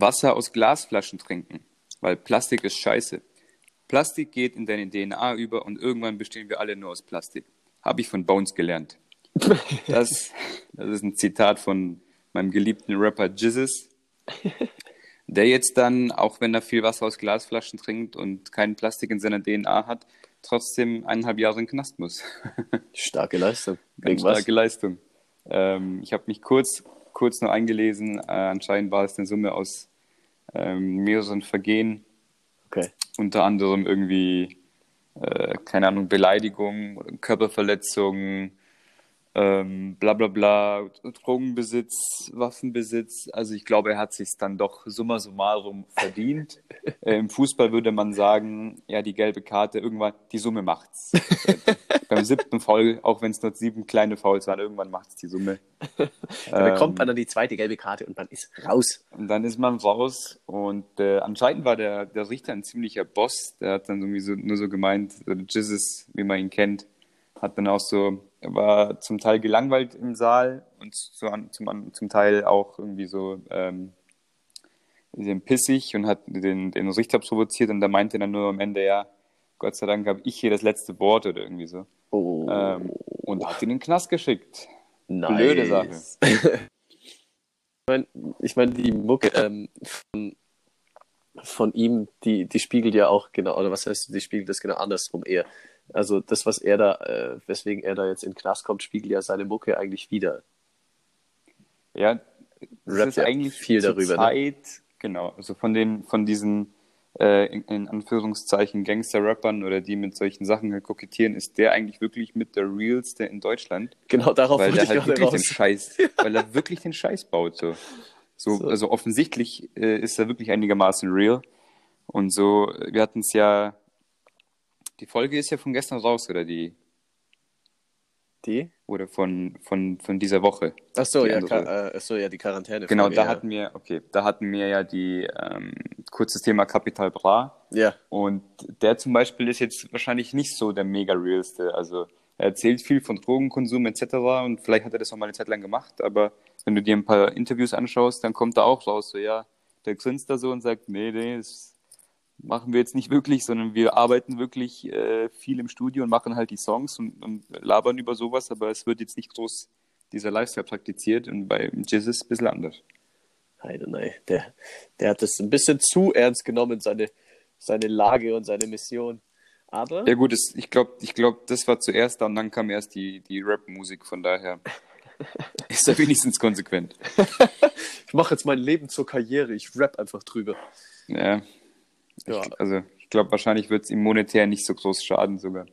Wasser aus Glasflaschen trinken, weil Plastik ist scheiße. Plastik geht in deine DNA über und irgendwann bestehen wir alle nur aus Plastik. Habe ich von Bones gelernt. Das, das ist ein Zitat von meinem geliebten Rapper Jizzes, der jetzt dann, auch wenn er viel Wasser aus Glasflaschen trinkt und kein Plastik in seiner DNA hat, trotzdem eineinhalb Jahre in den Knast muss. Starke Leistung. Ganz starke Leistung. Ähm, ich habe mich kurz, kurz nur eingelesen. Äh, anscheinend war es eine Summe aus ähm, mehreren Vergehen. Okay. Unter anderem irgendwie, äh, keine Ahnung, Beleidigung, Körperverletzung, ähm, bla bla bla, Drogenbesitz, Waffenbesitz. Also ich glaube, er hat sich dann doch summa summarum verdient. äh, Im Fußball würde man sagen, ja, die gelbe Karte, irgendwann, die Summe macht's. Beim siebten Foul, auch wenn es nur sieben kleine Fouls waren, irgendwann macht's die Summe. Da bekommt man dann die zweite gelbe Karte und man ist raus. Und dann ist man raus und äh, anscheinend war der, der Richter ein ziemlicher Boss. Der hat dann irgendwie so, nur so gemeint, der Jizzes, wie man ihn kennt, hat dann auch so, war zum Teil gelangweilt im Saal und zu, zum, zum Teil auch irgendwie so ähm, bisschen pissig und hat den, den Richter provoziert und da meinte dann nur am Ende, ja, Gott sei Dank habe ich hier das letzte Wort oder irgendwie so. Oh. Ähm, und hat ihn in den Knast geschickt. nice. blöde Sache. ich meine, ich mein, die Mucke ähm, von, von ihm, die, die spiegelt ja auch genau, oder was heißt, die spiegelt das genau andersrum eher. Also das, was er da, äh, weswegen er da jetzt in den Knast kommt, spiegelt ja seine Mucke eigentlich wieder. Ja, es ist ja eigentlich viel darüber, ne? Zeit, genau, also von den, von diesen äh, in, in Anführungszeichen Gangster-Rappern oder die mit solchen Sachen halt kokettieren, ist der eigentlich wirklich mit der realste in Deutschland, Genau darauf weil wollte der ich halt wirklich den raus. Scheiß, weil er wirklich den Scheiß baut, so. So, So. also offensichtlich äh, ist er wirklich einigermaßen real. Und so, wir hatten es ja, die Folge ist ja von gestern raus, oder die, Die? oder von, von, von dieser Woche. Ach so, ja. Ka- äh, so, ja, die Quarantäne. Genau, da ja. hatten wir, okay, da hatten wir ja die ähm, kurzes Thema Capital Bra. Ja, Und der zum Beispiel ist jetzt wahrscheinlich nicht so der mega realste. Also er erzählt viel von Drogenkonsum etc. Und vielleicht hat er das noch mal eine Zeit lang gemacht, aber wenn du dir ein paar Interviews anschaust, dann kommt da auch raus, so ja, der grinst da so und sagt, nee, nee, das machen wir jetzt nicht wirklich, sondern wir arbeiten wirklich äh, viel im Studio und machen halt die Songs und, und labern über sowas, aber es wird jetzt nicht groß dieser Lifestyle praktiziert und bei Jizz ist es ein bisschen anders. Heide, nein. Der, der hat das ein bisschen zu ernst genommen, seine, seine Lage und seine Mission. Aber Ja gut, es, ich glaube, ich glaub, das war zuerst da und dann kam erst die, die Rap-Musik, von daher ist er wenigstens konsequent. ich mache jetzt mein Leben zur Karriere. Ich rap einfach drüber. Ja, Ja, ich, also ich glaube, wahrscheinlich wird es ihm monetär nicht so groß schaden sogar.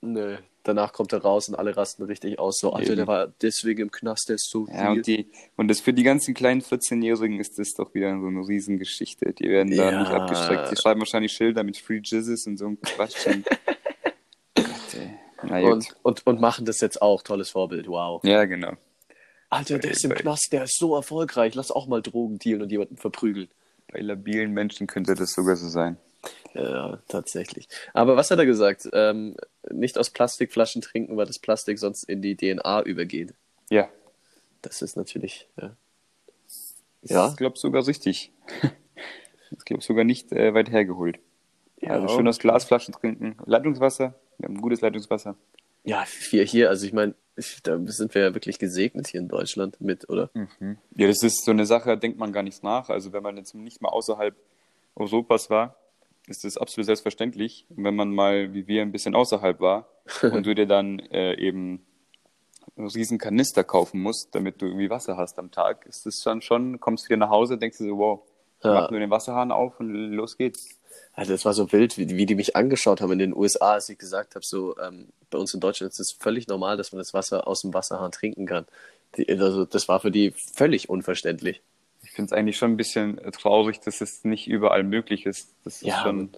nö. Danach kommt er raus und alle rasten richtig aus. So, Alter, Eben. der war deswegen im Knast, der ist so Ja, real. und, die, und das für die ganzen kleinen 14-Jährigen ist das doch wieder so eine Riesengeschichte. Die werden da Ja. nicht abgeschreckt. Die schreiben wahrscheinlich Schilder mit Free Jizzes und so ein Quatsch. Und, Gott, und, und, und machen das jetzt auch. Tolles Vorbild, wow. Ja, genau. Alter, der ist im Knast, der ist so erfolgreich. Lass auch mal Drogen dealen und jemanden verprügeln. Bei labilen Menschen könnte das sogar so sein. Ja, tatsächlich. Aber was hat er gesagt? Ähm, nicht aus Plastikflaschen trinken, weil das Plastik sonst in die DNA übergeht. Ja, Das ist natürlich. Ja. das Ja. ist, glaube sogar richtig. Ich glaube sogar nicht äh, weit hergeholt. Ja, also schön aus Glasflaschen trinken. Leitungswasser, wir haben gutes Leitungswasser. Ja, wir hier, also ich meine, da sind wir ja wirklich gesegnet hier in Deutschland mit, oder? Ja, das ist so eine Sache, da denkt man gar nichts nach. Also wenn man jetzt nicht mal außerhalb Europas war, ist das absolut selbstverständlich. Und wenn man mal, wie wir, ein bisschen außerhalb war und du dir dann äh, eben einen riesen Kanister kaufen musst, damit du irgendwie Wasser hast am Tag, ist das dann schon, kommst wieder nach Hause, denkst du so, wow, ich Ja. mach nur den Wasserhahn auf und los geht's. Also das war so wild, wie, wie die mich angeschaut haben in den USA, als ich gesagt habe, so ähm, bei uns in Deutschland ist es völlig normal, dass man das Wasser aus dem Wasserhahn trinken kann. Die, also das war für die völlig unverständlich. Ich finde es eigentlich schon ein bisschen äh, traurig, dass es nicht überall möglich ist. Das ist Ja, schon,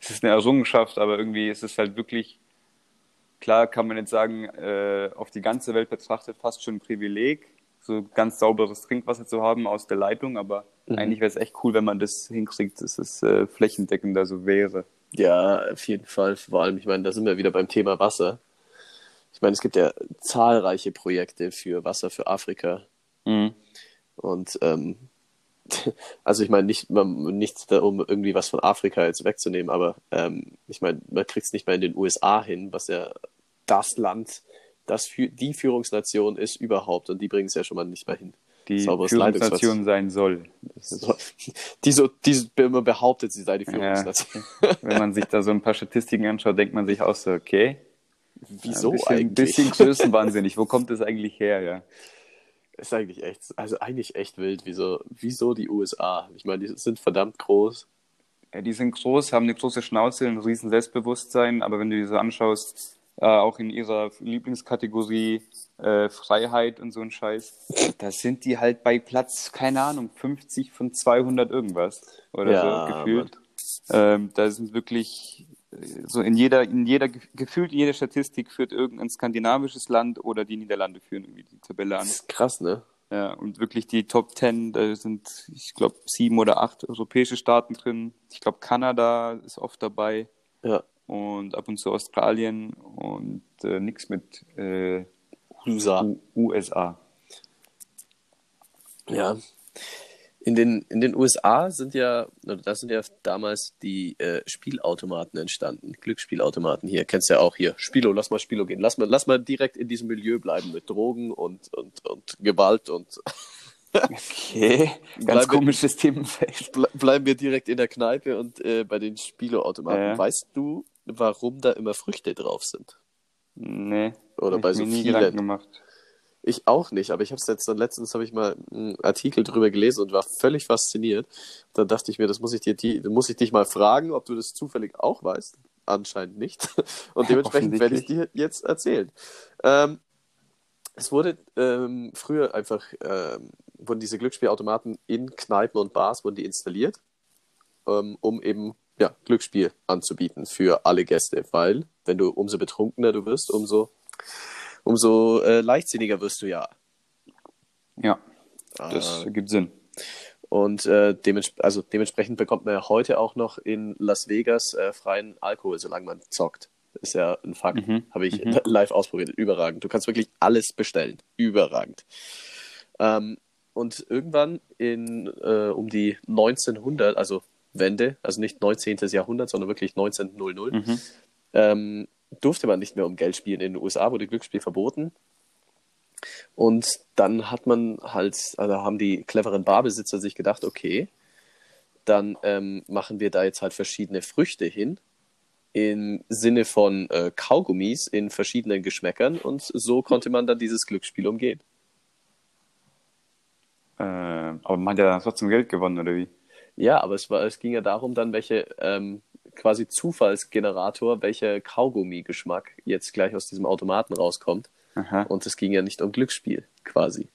es ist eine Errungenschaft, aber irgendwie ist es halt wirklich, klar kann man jetzt sagen, äh, auf die ganze Welt betrachtet fast schon ein Privileg, so ganz sauberes Trinkwasser zu haben aus der Leitung, aber Mhm. eigentlich wäre es echt cool, wenn man das hinkriegt, dass es äh, flächendeckender so wäre. Ja, auf jeden Fall. Vor allem, ich meine, da sind wir wieder beim Thema Wasser. Ich meine, es gibt ja zahlreiche Projekte für Wasser für Afrika. Mhm. Und ähm, also ich meine, nicht, nichts da, um irgendwie was von Afrika jetzt wegzunehmen, aber ähm, ich meine, man kriegt es nicht mal in den USA hin, was ja das Land, das die Führungsnation ist überhaupt und die bringen es ja schon mal nicht mal hin. Die Sauberes Führungsnation sein soll. So, die so, die immer behauptet, sie sei die Führungsnation. wenn man sich da so ein paar Statistiken anschaut, denkt man sich auch so, okay, Wieso ein bisschen, eigentlich? bisschen größenwahnsinnig. Wo kommt das eigentlich her, ja? Ist eigentlich echt, also eigentlich echt wild. Wieso, wieso die USA? Ich meine, die sind verdammt groß. Ja, die sind groß, haben eine große Schnauze, ein riesen Selbstbewusstsein, aber wenn du dir so anschaust, äh, auch in ihrer Lieblingskategorie äh, Freiheit und so ein Scheiß, da sind die halt bei Platz, keine Ahnung, 50 von 200 irgendwas oder Ja, so gefühlt. Ähm, da sind wirklich äh, so in jeder, in jeder, gefühlt in jeder Statistik führt irgendein skandinavisches Land oder die Niederlande führen irgendwie die Tabelle Das an. ist krass, ne? Ja, und wirklich die Top Ten, da sind, ich glaube, sieben oder acht europäische Staaten drin. Ich glaube, Kanada ist oft dabei Ja. Und ab und zu Australien und äh, nichts mit äh, USA. USA. Ja. In den, in den USA sind ja, da sind ja damals die äh, Spielautomaten entstanden. Glücksspielautomaten hier. Kennst du ja auch hier. Spilo, lass mal Spilo gehen. Lass mal, lass mal direkt in diesem Milieu bleiben mit Drogen und, und, und Gewalt und Okay, ganz Bleib- komisches Themenfeld. ble bleiben wir direkt in der Kneipe und äh, bei den Spielautomaten. Ja. Weißt du, warum da immer Früchte drauf sind? Nee, Oder bei so nie vielen. Gemacht. Ich auch nicht, aber ich habe es jetzt dann letztens habe ich mal einen Artikel drüber gelesen und war völlig fasziniert. Dann dachte ich mir, das muss ich dir, die, muss ich dich mal fragen, ob du das zufällig auch weißt. Anscheinend nicht. Und dementsprechend werde ich dir jetzt erzählen. Ähm, es wurde ähm, früher einfach ähm, wurden diese Glücksspielautomaten in Kneipen und Bars wurden die installiert, ähm, um eben ja, Glücksspiel anzubieten für alle Gäste, weil wenn du umso betrunkener du wirst, umso umso äh, leichtsinniger wirst du ja. Ja, das Ah. ergibt Sinn. Und äh, dements also dementsprechend bekommt man ja heute auch noch in Las Vegas äh, freien Alkohol, solange man zockt. Ist ja ein Fakt. Mhm. Habe ich Mhm. live ausprobiert. Überragend. Du kannst wirklich alles bestellen. Überragend. Ähm, und irgendwann in äh, um die 1900, also Wende, also nicht 19. Jahrhundert, sondern wirklich 1900, Mhm. ähm, durfte man nicht mehr um Geld spielen. In den USA wurde Glücksspiel verboten. Und dann hat man halt, also haben die cleveren Barbesitzer sich gedacht, okay, dann ähm, machen wir da jetzt halt verschiedene Früchte hin, im Sinne von äh, Kaugummis in verschiedenen Geschmäckern und so konnte man dann dieses Glücksspiel umgehen. Äh, aber man hat ja trotzdem Geld gewonnen, oder wie? Ja, aber es, war, es ging ja darum, dann welche ähm, quasi Zufallsgenerator, welcher Kaugummi-Geschmack jetzt gleich aus diesem Automaten rauskommt. Aha. Und es ging ja nicht um Glücksspiel, quasi.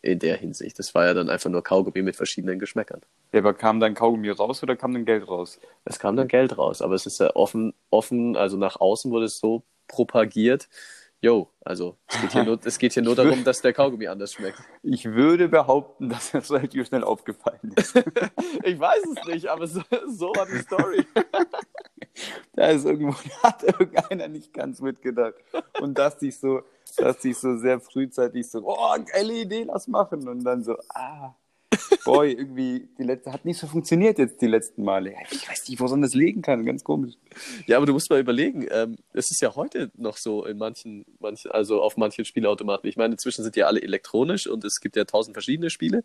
In der Hinsicht. Das war ja dann einfach nur Kaugummi mit verschiedenen Geschmäckern. Ja, aber kam dann Kaugummi raus oder kam dann Geld raus? Es kam dann Geld raus, aber es ist ja offen, offen, also nach außen wurde es so propagiert. Jo, also es geht hier nur, es geht hier nur darum, dass der Kaugummi anders schmeckt. Ich würde behaupten, dass das relativ schnell aufgefallen ist. Ich weiß es nicht, aber so, so war die Story. Da ist irgendwo, hat irgendeiner nicht ganz mitgedacht. Und dass sich so, dass sich so sehr frühzeitig so, oh, geile Idee, lass machen. Und dann so, ah, boy, irgendwie, die letzte, hat nicht so funktioniert jetzt die letzten Male. Ich weiß nicht, woran das liegen kann, ganz komisch. Ja, aber du musst mal überlegen, ähm, es ist ja heute noch so in manchen, manchen, also auf manchen Spielautomaten. Ich meine, inzwischen sind ja alle elektronisch und es gibt ja tausend verschiedene Spiele.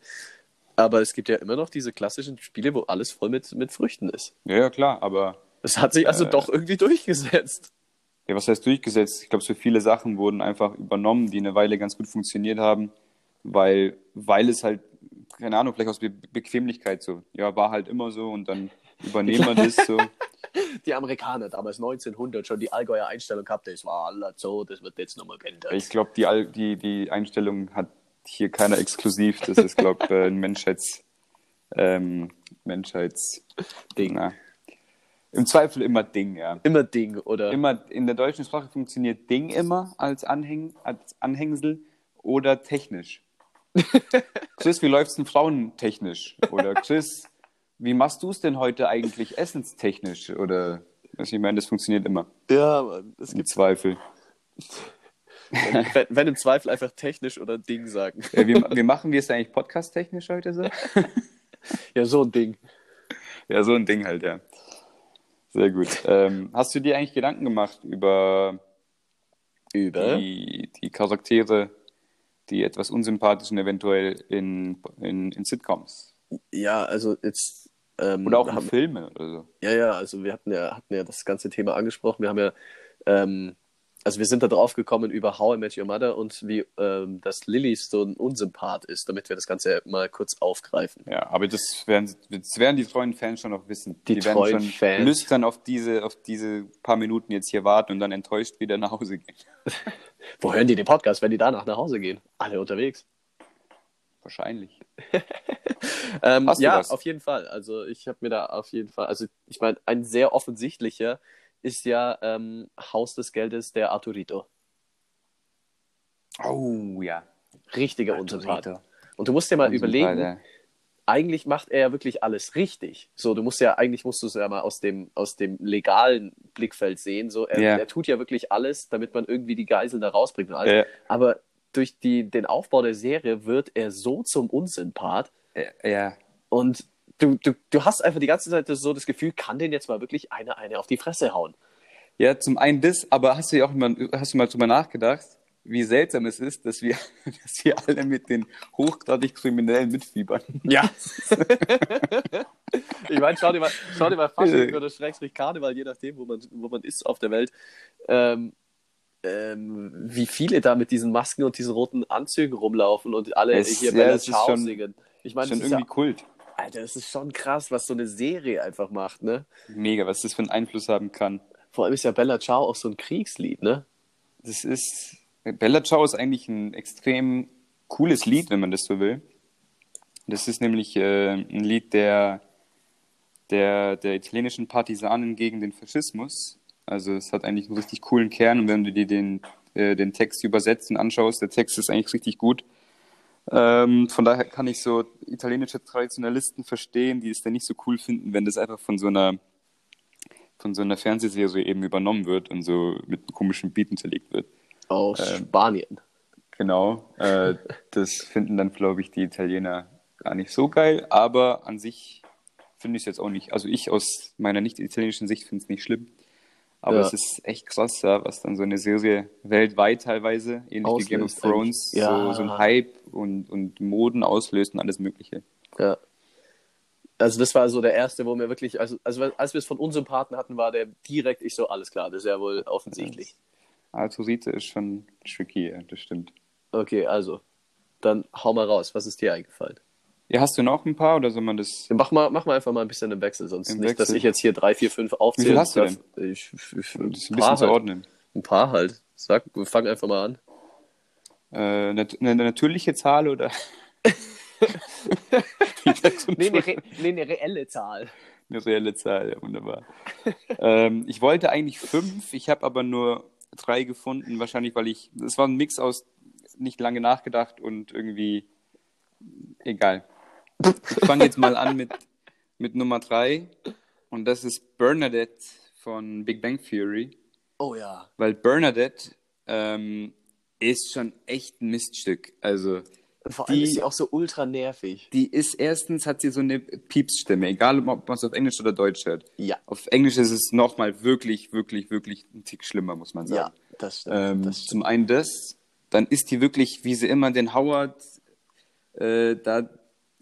Aber es gibt ja immer noch diese klassischen Spiele, wo alles voll mit, mit Früchten ist. Ja, ja, klar, aber Das hat sich also Äh. doch irgendwie durchgesetzt. ja, was heißt durchgesetzt? Ich glaube, so viele Sachen wurden einfach übernommen, die eine Weile ganz gut funktioniert haben, weil, weil es halt, keine Ahnung, vielleicht aus Be Bequemlichkeit so, ja, war halt immer so und dann übernehmen wir das so. Die Amerikaner damals 1900 schon die Allgäuer Einstellung gehabt, das war alles so, das wird jetzt nochmal geändert. Ich glaube, die, die, die Einstellung hat hier keiner exklusiv. Das ist, glaube ich, ein Menschheits, ähm, Menschheits, Ding. Na, Im Zweifel immer Ding, ja. Immer Ding, oder? Immer in der deutschen Sprache funktioniert Ding immer als, Anhäng, als Anhängsel oder technisch. Chris, wie läuft's denn frauentechnisch? Oder Chris, wie machst du es denn heute eigentlich essenstechnisch? Oder was ich meine, das funktioniert immer. Ja, Mann. Es Im gibt, Zweifel. wenn, wenn im Zweifel einfach technisch oder Ding sagen. Ja, wie, wie machen wir es eigentlich podcast-technisch heute so? ja, so ein Ding. Ja, so ein Ding halt, ja. Sehr gut. Ähm, hast du dir eigentlich Gedanken gemacht über, Über? die, die Charaktere, die etwas unsympathischen eventuell in, in, in Sitcoms? Ja, also jetzt. Ähm, Oder auch in haben, Filmen oder so? Ja, ja, also wir hatten ja, hatten ja das ganze Thema angesprochen. Wir haben ja, ähm, also wir sind da drauf gekommen über How I Met Your Mother und wie ähm, dass Lilly so ein Unsympath ist, damit wir das Ganze mal kurz aufgreifen. Ja, aber das werden, das werden die treuen Fans schon noch wissen. Die werden treuen schon Fans. lüstern auf diese, auf diese paar Minuten jetzt hier warten und dann enttäuscht wieder nach Hause gehen. Wo hören die den Podcast, wenn die danach nach Hause gehen? Alle unterwegs. Wahrscheinlich. Ähm, ja, was? auf jeden Fall. Also ich habe mir da auf jeden Fall, also ich meine, ein sehr offensichtlicher ist ja ähm, Haus des Geldes der Arturito. Oh, ja. Richtiger Unsympath. Und du musst dir mal Unsympath, überlegen, ja. Eigentlich macht er ja wirklich alles richtig. So, du musst ja, eigentlich musst du es ja mal aus dem, aus dem legalen Blickfeld sehen. So, er, Ja. er tut ja wirklich alles, damit man irgendwie die Geiseln da rausbringt und alles. Ja. Aber durch die, den Aufbau der Serie wird er so zum Unsympath Ja, ja. und du, du, du hast einfach die ganze Zeit so das Gefühl, kann den jetzt mal wirklich eine, eine auf die Fresse hauen. Ja, zum einen das, aber hast du ja auch mal, hast du mal drüber nachgedacht, wie seltsam es ist, dass wir, dass wir alle mit den hochgradig Kriminellen mitfiebern? Ja. ich meine, schau dir mal, schau dir mal Fasching oder Schrägstrich Karneval, je nachdem, wo man, wo man ist auf der Welt, ähm, ähm, wie viele da mit diesen Masken und diesen roten Anzügen rumlaufen und alle Es- hier ja, Bella Ciao schon- singen. Ich meine, Schon das ist irgendwie ja, Kult. Alter, das ist schon krass, was so eine Serie einfach macht, ne? Mega, was das für einen Einfluss haben kann. Vor allem ist ja Bella Ciao auch so ein Kriegslied, ne? Das ist, Bella Ciao ist eigentlich ein extrem cooles Lied, wenn man das so will. Das ist nämlich äh, ein Lied der, der, der italienischen Partisanen gegen den Faschismus. Also es hat eigentlich einen richtig coolen Kern und wenn du dir den, äh, den Text übersetzt und anschaust, der Text ist eigentlich richtig gut. Ähm, von daher kann ich so italienische Traditionalisten verstehen, die es dann nicht so cool finden, wenn das einfach von so einer von so einer Fernsehserie eben übernommen wird und so mit einem komischen Beat hinterlegt wird. Aus Ähm, Spanien. Genau. Äh, das finden dann, glaube ich, die Italiener gar nicht so geil, aber an sich finde ich es jetzt auch nicht. Also ich aus meiner nicht italienischen Sicht finde es nicht schlimm. Aber Ja. es ist echt krass, ja, was dann so eine Serie weltweit teilweise, ähnlich wie Game of Auslöst Thrones. Ja. so, so ein Hype und, und Moden auslöst und alles Mögliche. Ja. Also das war so der erste, wo mir wirklich, also, also als wir es von Unsympathen hatten, war der direkt, ich so, alles klar, das ist ja wohl offensichtlich. Arturite ist schon tricky, ja, das stimmt. Okay, also, dann hau mal raus, was ist dir eingefallen? Ja, hast du noch ein paar oder soll man das? Mach mal, mach mal einfach mal ein bisschen im Wechsel, sonst Im nicht, dass Wechsel? ich jetzt hier drei, vier, fünf aufzähle. Wie viel hast du darf. Ich, ich, ich, Das ein, ist ein bisschen zu halt. ordnen. ein paar halt. Sag, fang einfach mal an. Äh, nat eine natürliche Zahl oder? Nee, eine, re nee, eine reelle Zahl. Eine reelle Zahl, ja, wunderbar. ähm, ich wollte eigentlich fünf, ich habe aber nur drei gefunden, wahrscheinlich, weil ich, es war ein Mix aus nicht lange nachgedacht und irgendwie egal. Ich fange jetzt mal an mit, mit Nummer drei und das ist Bernadette von Big Bang Theory, Oh ja. weil Bernadette ähm, ist schon echt ein Miststück. Also Vor allem Die- ist sie auch so ultra nervig. die ist erstens hat sie so eine Piepsstimme, egal ob man es auf Englisch oder Deutsch hört. Ja. Auf Englisch ist es nochmal wirklich, wirklich, wirklich ein Tick schlimmer, muss man Ja, sagen. das stimmt. ähm, das stimmt. zum einen das, dann ist die wirklich, wie sie immer den Howard äh, da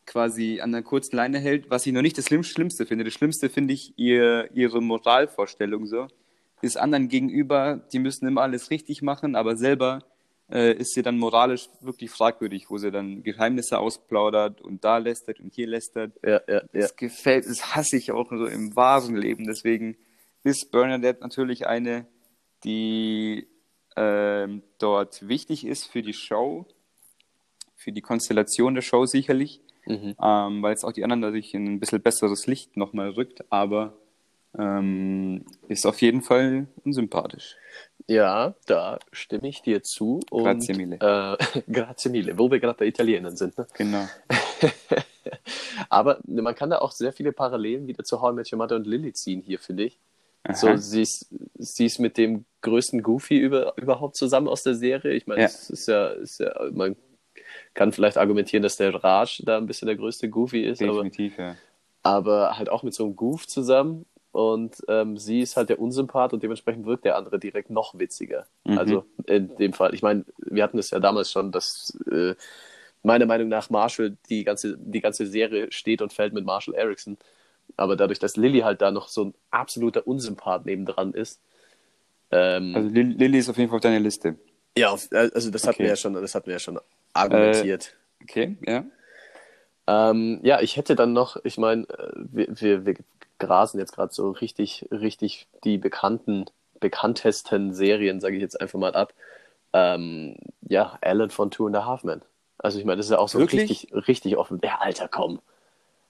quasi an der kurzen Leine hält, was ich noch nicht das Schlimm- Schlimmste finde. Das Schlimmste finde ich ihr, ihre Moralvorstellung so. Ist anderen gegenüber, die müssen immer alles richtig machen, aber selber äh, ist sie dann moralisch wirklich fragwürdig, wo sie dann Geheimnisse ausplaudert und da lästert und hier lästert. Ja, ja, ja. Das gefällt, das hasse ich auch so im wahren Leben. Deswegen ist Bernadette natürlich eine, die ähm, dort wichtig ist für die Show, für die Konstellation der Show sicherlich, Mhm. ähm, weil es auch die anderen dadurch in ein bisschen besseres Licht nochmal rückt, aber ähm, ist auf jeden Fall unsympathisch. Ja, da stimme ich dir zu. Und, Grazie mille. Äh, grazie mille, wo wir gerade bei Italienern sind. Ne? Genau. Aber man kann da auch sehr viele Parallelen wieder zu How I Met Your Mother und Lily ziehen hier, finde ich. Aha. So, sie ist, sie ist mit dem größten Goofy über, überhaupt zusammen aus der Serie. Ich meine, Ja. es ist ja, ist ja, man kann vielleicht argumentieren, dass der Raj da ein bisschen der größte Goofy ist. Definitiv, aber, ja. Aber halt auch mit so einem Goof zusammen. Und ähm, sie ist halt der Unsympath und dementsprechend wirkt der andere direkt noch witziger. Mhm. Also in dem Fall. Ich meine, wir hatten es ja damals schon, dass äh, meiner Meinung nach Marshall die ganze, die ganze Serie steht und fällt mit Marshall Erickson. Aber dadurch, dass Lilly halt da noch so ein absoluter Unsympath nebendran ist. Ähm, also Lilly ist auf jeden Fall auf deiner Liste. Ja, also das hatten okay. wir ja schon, das hatten wir ja schon argumentiert. Äh, okay, ja. Ähm, ja, ich hätte dann noch, ich meine, äh, wir, wir, wir grasen jetzt gerade so richtig, richtig die bekannten, bekanntesten Serien, sage ich jetzt einfach mal ab. Ähm, ja, Alan von Two and a Half Men. Also ich meine, das ist ja auch so Wirklich? richtig, richtig offen. Ja, Alter, komm.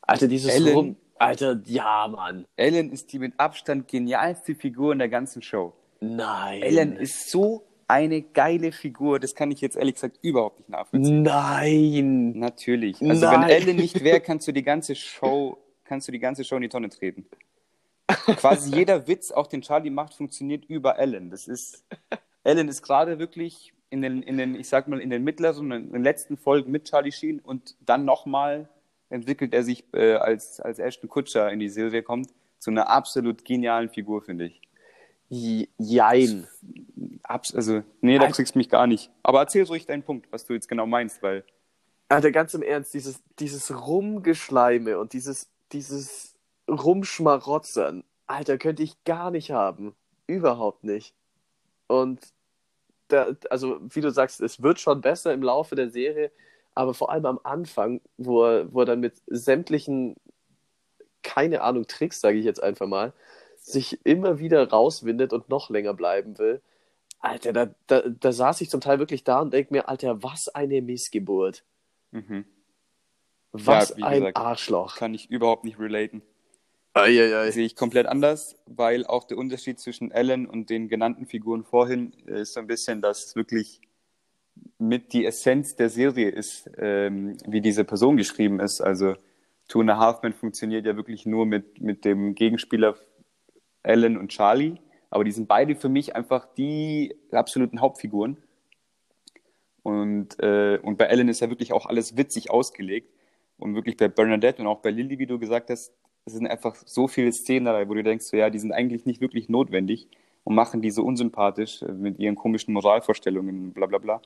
Alter, dieses Ellen, Rum. Alter, ja, Mann. Ellen ist die mit Abstand genialste Figur in der ganzen Show. Nein. Ellen ist so eine geile Figur, das kann ich jetzt ehrlich gesagt überhaupt nicht nachvollziehen. Nein. Natürlich. Also Nein. wenn Ellen nicht wäre, kannst du die ganze Show, kannst du die ganze Show in die Tonne treten. Quasi jeder Witz, auch den Charlie macht, funktioniert über Ellen. Das ist, Ellen ist gerade wirklich in den, in den, ich sag mal, in den mittleren, in den letzten Folgen mit Charlie Sheen und dann nochmal entwickelt er sich äh, als, als Ashton Kutscher in die Serie kommt, zu einer absolut genialen Figur, finde ich. Jein. Also, nee, da kriegst du mich gar nicht. Aber erzähl ruhig deinen Punkt, was du jetzt genau meinst, weil. Alter, ganz im Ernst, dieses, dieses Rumgeschleime und dieses, dieses Rumschmarotzern, Alter, könnte ich gar nicht haben. Überhaupt nicht. Und da, also, wie du sagst, es wird schon besser im Laufe der Serie, aber vor allem am Anfang, wo er, wo er dann mit sämtlichen, keine Ahnung, Tricks, sage ich jetzt einfach mal, sich immer wieder rauswindet und noch länger bleiben will. Alter, da, da, da saß ich zum Teil wirklich da und denke mir, Alter, was eine Missgeburt. Mhm. Was ja, ein gesagt, Arschloch. Kann ich überhaupt nicht relaten. Sehe ich komplett anders, weil auch der Unterschied zwischen Ellen und den genannten Figuren vorhin ist so ein bisschen, dass es wirklich mit die Essenz der Serie ist, ähm, wie diese Person geschrieben ist. Also Two and a Half Men funktioniert ja wirklich nur mit, mit dem Gegenspieler Ellen und Charlie. Aber die sind beide für mich einfach die absoluten Hauptfiguren. Und, äh, und bei Ellen ist ja wirklich auch alles witzig ausgelegt. Und wirklich bei Bernadette und auch bei Lilly, wie du gesagt hast, es sind einfach so viele Szenen dabei, wo du denkst, so, ja, die sind eigentlich nicht wirklich notwendig und machen die so unsympathisch äh, mit ihren komischen Moralvorstellungen, bla bla bla.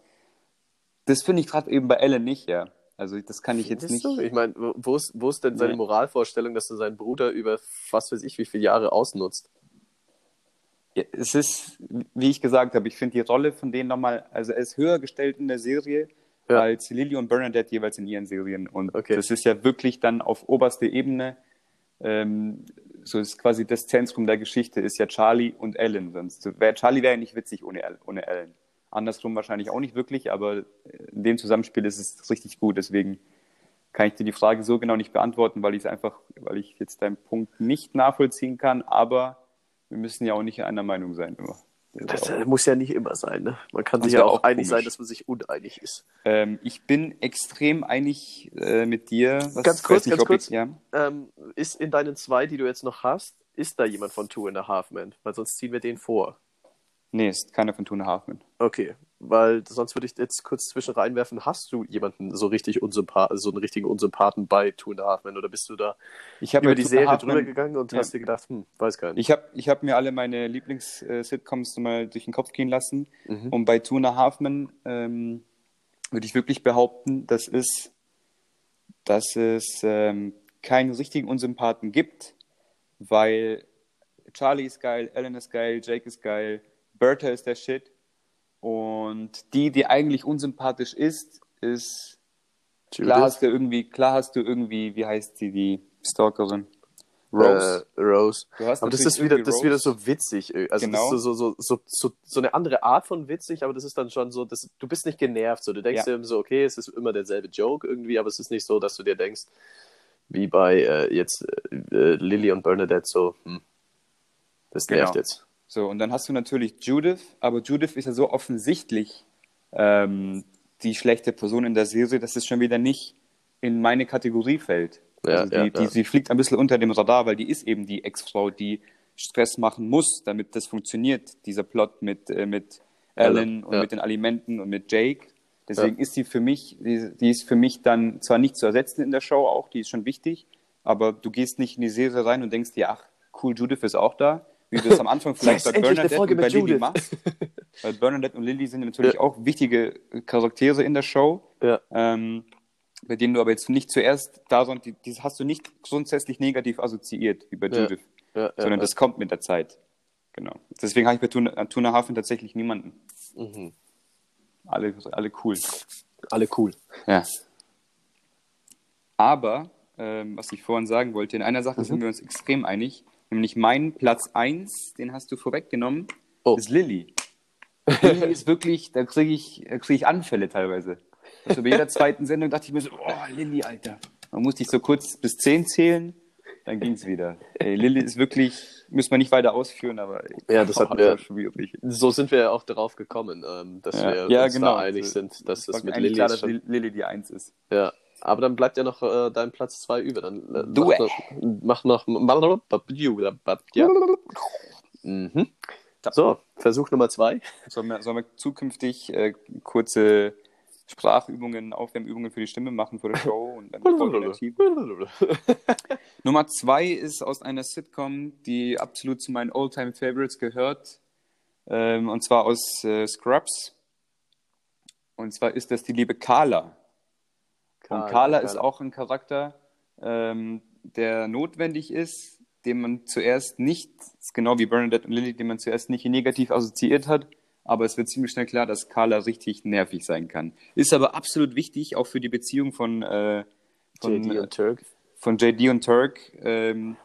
Das finde ich gerade eben bei Ellen nicht, ja. Also das kann ich jetzt nicht. Du? Ich meine, wo ist, wo ist denn seine nee. Moralvorstellung, dass er seinen Bruder über was weiß ich wie viele Jahre ausnutzt? Ja, es ist, wie ich gesagt habe, ich finde die Rolle von denen nochmal, also er ist höher gestellt in der Serie ja. als Lily und Bernadette jeweils in ihren Serien. Und okay. das ist ja wirklich dann auf oberster Ebene. Ähm, so ist quasi das Zentrum der Geschichte, ist ja Charlie und Ellen. Sonst wär, Charlie wäre ja nicht witzig ohne, ohne Ellen. Andersrum wahrscheinlich auch nicht wirklich, aber in dem Zusammenspiel ist es richtig gut. Deswegen kann ich dir die Frage so genau nicht beantworten, weil ich es einfach, weil ich jetzt deinen Punkt nicht nachvollziehen kann, aber wir müssen ja auch nicht einer Meinung sein immer. Das, das muss ja nicht immer sein, ne? Man kann sich ja auch, auch einig sein, dass man sich uneinig ist. Ähm, ich bin extrem einig äh, mit dir. Was, ganz kurz, nicht, ganz kurz. Ich, ja? ähm, ist in deinen zwei, die du jetzt noch hast, ist da jemand von Two and a Half Men? Weil sonst ziehen wir den vor. Nee, ist keiner von Tuna Halfman. Okay, weil sonst würde ich jetzt kurz zwischen reinwerfen, hast du jemanden so richtig unsympath so einen richtigen Unsympathen bei Tuna Halfman oder bist du da ich über die Tuna Serie Halfman, drüber gegangen und ja. hast dir gedacht, hm, weiß gar nicht. Ich habe ich hab mir alle meine Lieblings-Sitcoms mal durch den Kopf gehen lassen mhm. und bei Tuna Halfman ähm, würde ich wirklich behaupten, dass es, dass es ähm, keinen richtigen Unsympathen gibt, weil Charlie ist geil, Ellen ist geil, Jake ist geil, Bertha ist der Shit. Und die, die eigentlich unsympathisch ist, ist Judith. klar hast du irgendwie, klar hast du irgendwie, wie heißt sie, die Stalkerin? Rose. Äh, Rose. aber das ist wieder, das ist wieder so witzig. Äh, also genau. das ist so, so, so, so, so eine andere Art von witzig, aber das ist dann schon so, dass du bist nicht genervt. So. Du denkst ja. dir so, okay, es ist immer derselbe Joke irgendwie, aber es ist nicht so, dass du dir denkst, wie bei äh, jetzt äh, Lily und Bernadette so, hm, das nervt genau. jetzt. So, und dann hast du natürlich Judith, aber Judith ist ja so offensichtlich ähm, die schlechte Person in der Serie, dass es schon wieder nicht in meine Kategorie fällt. Ja, also die, ja, die, ja. Sie fliegt ein bisschen unter dem Radar, weil die ist eben die Ex-Frau, die Stress machen muss, damit das funktioniert, dieser Plot mit, äh, mit Alan und mit den Alimenten und mit Jake. Deswegen ist die für mich, die, die ist für mich dann zwar nicht zu ersetzen in der Show auch, die ist schon wichtig, aber du gehst nicht in die Serie rein und denkst dir, ach, cool, Judith ist auch da, wie du es am Anfang vielleicht bei Bernadette und bei Judith. machst. Weil Bernadette und Lily sind natürlich Ja. auch wichtige Charaktere in der Show, Ja. ähm, bei denen du aber jetzt nicht zuerst da, sondern die, die hast du nicht grundsätzlich negativ assoziiert, wie bei Ja. Judith, sondern das kommt mit der Zeit. Genau. Deswegen habe ich bei Tuna, Tuna Hafen tatsächlich niemanden. Mhm. Alle, alle cool. Alle cool. Ja. Aber, ähm, was ich vorhin sagen wollte, in einer Sache Mhm. sind wir uns extrem einig, nämlich mein Platz 1, den hast du vorweggenommen, Oh. ist Lilly. Lilly ist wirklich, da kriege ich, da krieg ich Anfälle teilweise. Also bei jeder zweiten Sendung dachte ich mir so, oh, Lilly, Alter. Man musste ich so kurz bis 10 zählen, dann ging es wieder. Ey, Lilly ist wirklich, müssen wir nicht weiter ausführen, aber Ja, das hatten wir- schwierig. So sind wir ja auch darauf gekommen, ähm, dass Ja, wir ja, uns genau. da einig sind, dass war es mit Lilly klar, ist dass schon, Lilly die 1 ist. Ja, aber dann bleibt ja noch äh, dein Platz 2 über. Dann äh, Du, mach, noch, mach noch. Ja. Mhm. So, Versuch Nummer 2. Sollen wir, sollen wir zukünftig äh, kurze Sprachübungen, Aufwärmübungen für die Stimme machen vor der Show und dann? Nummer zwei ist aus einer Sitcom, die absolut zu meinen All-Time Favorites gehört. Ähm, und zwar aus äh, Scrubs. Und zwar ist das die liebe Carla. Und Carla ist auch ein Charakter, ähm, der notwendig ist, den man zuerst nicht, genau wie Bernadette und Lily, den man zuerst nicht negativ assoziiert hat, aber es wird ziemlich schnell klar, dass Carla richtig nervig sein kann. Ist aber absolut wichtig, auch für die Beziehung von, äh, von, JD und Turk. von JD und Turk. Ähm,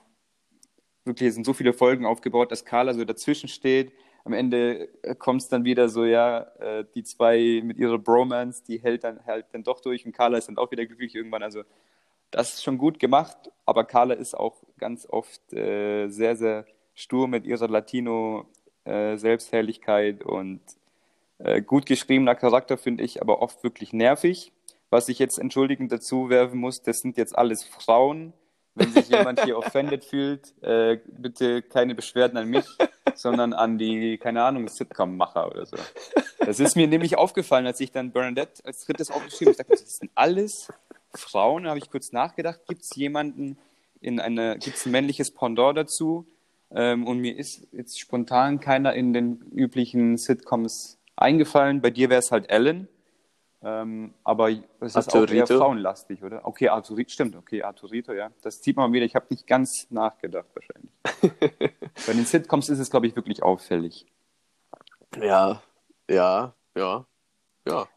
wirklich sind so viele Folgen aufgebaut, dass Carla so dazwischen steht. Am Ende kommt es dann wieder so, ja, äh, die zwei mit ihrer Bromance, die hält dann halt dann doch durch und Carla ist dann auch wieder glücklich irgendwann. Also das ist schon gut gemacht, aber Carla ist auch ganz oft äh, sehr, sehr stur mit ihrer Latino-Selbstherrlichkeit und äh, gut geschriebener Charakter, finde ich, aber oft wirklich nervig. Was ich jetzt entschuldigend dazu werfen muss, das sind jetzt alles Frauen. Wenn sich jemand hier offended fühlt, äh, bitte keine Beschwerden an mich, sondern an die, keine Ahnung, Sitcom-Macher oder so. Das ist mir nämlich aufgefallen, als ich dann Bernadette als drittes aufgeschrieben habe. Ich dachte, das sind alles Frauen. Da habe ich kurz nachgedacht, gibt es jemanden in eine, gibt es ein männliches Pendant dazu? Ähm, und mir ist jetzt spontan keiner in den üblichen Sitcoms eingefallen. Bei dir wäre es halt Ellen. Ähm, aber es ist auch eher frauenlastig, oder? Okay, Arturito, stimmt, okay, Arturito, ja. Das sieht man wieder, ich habe nicht ganz nachgedacht wahrscheinlich. Bei den Sitcoms ist es, glaube ich, wirklich auffällig. Ja, ja, ja, ja.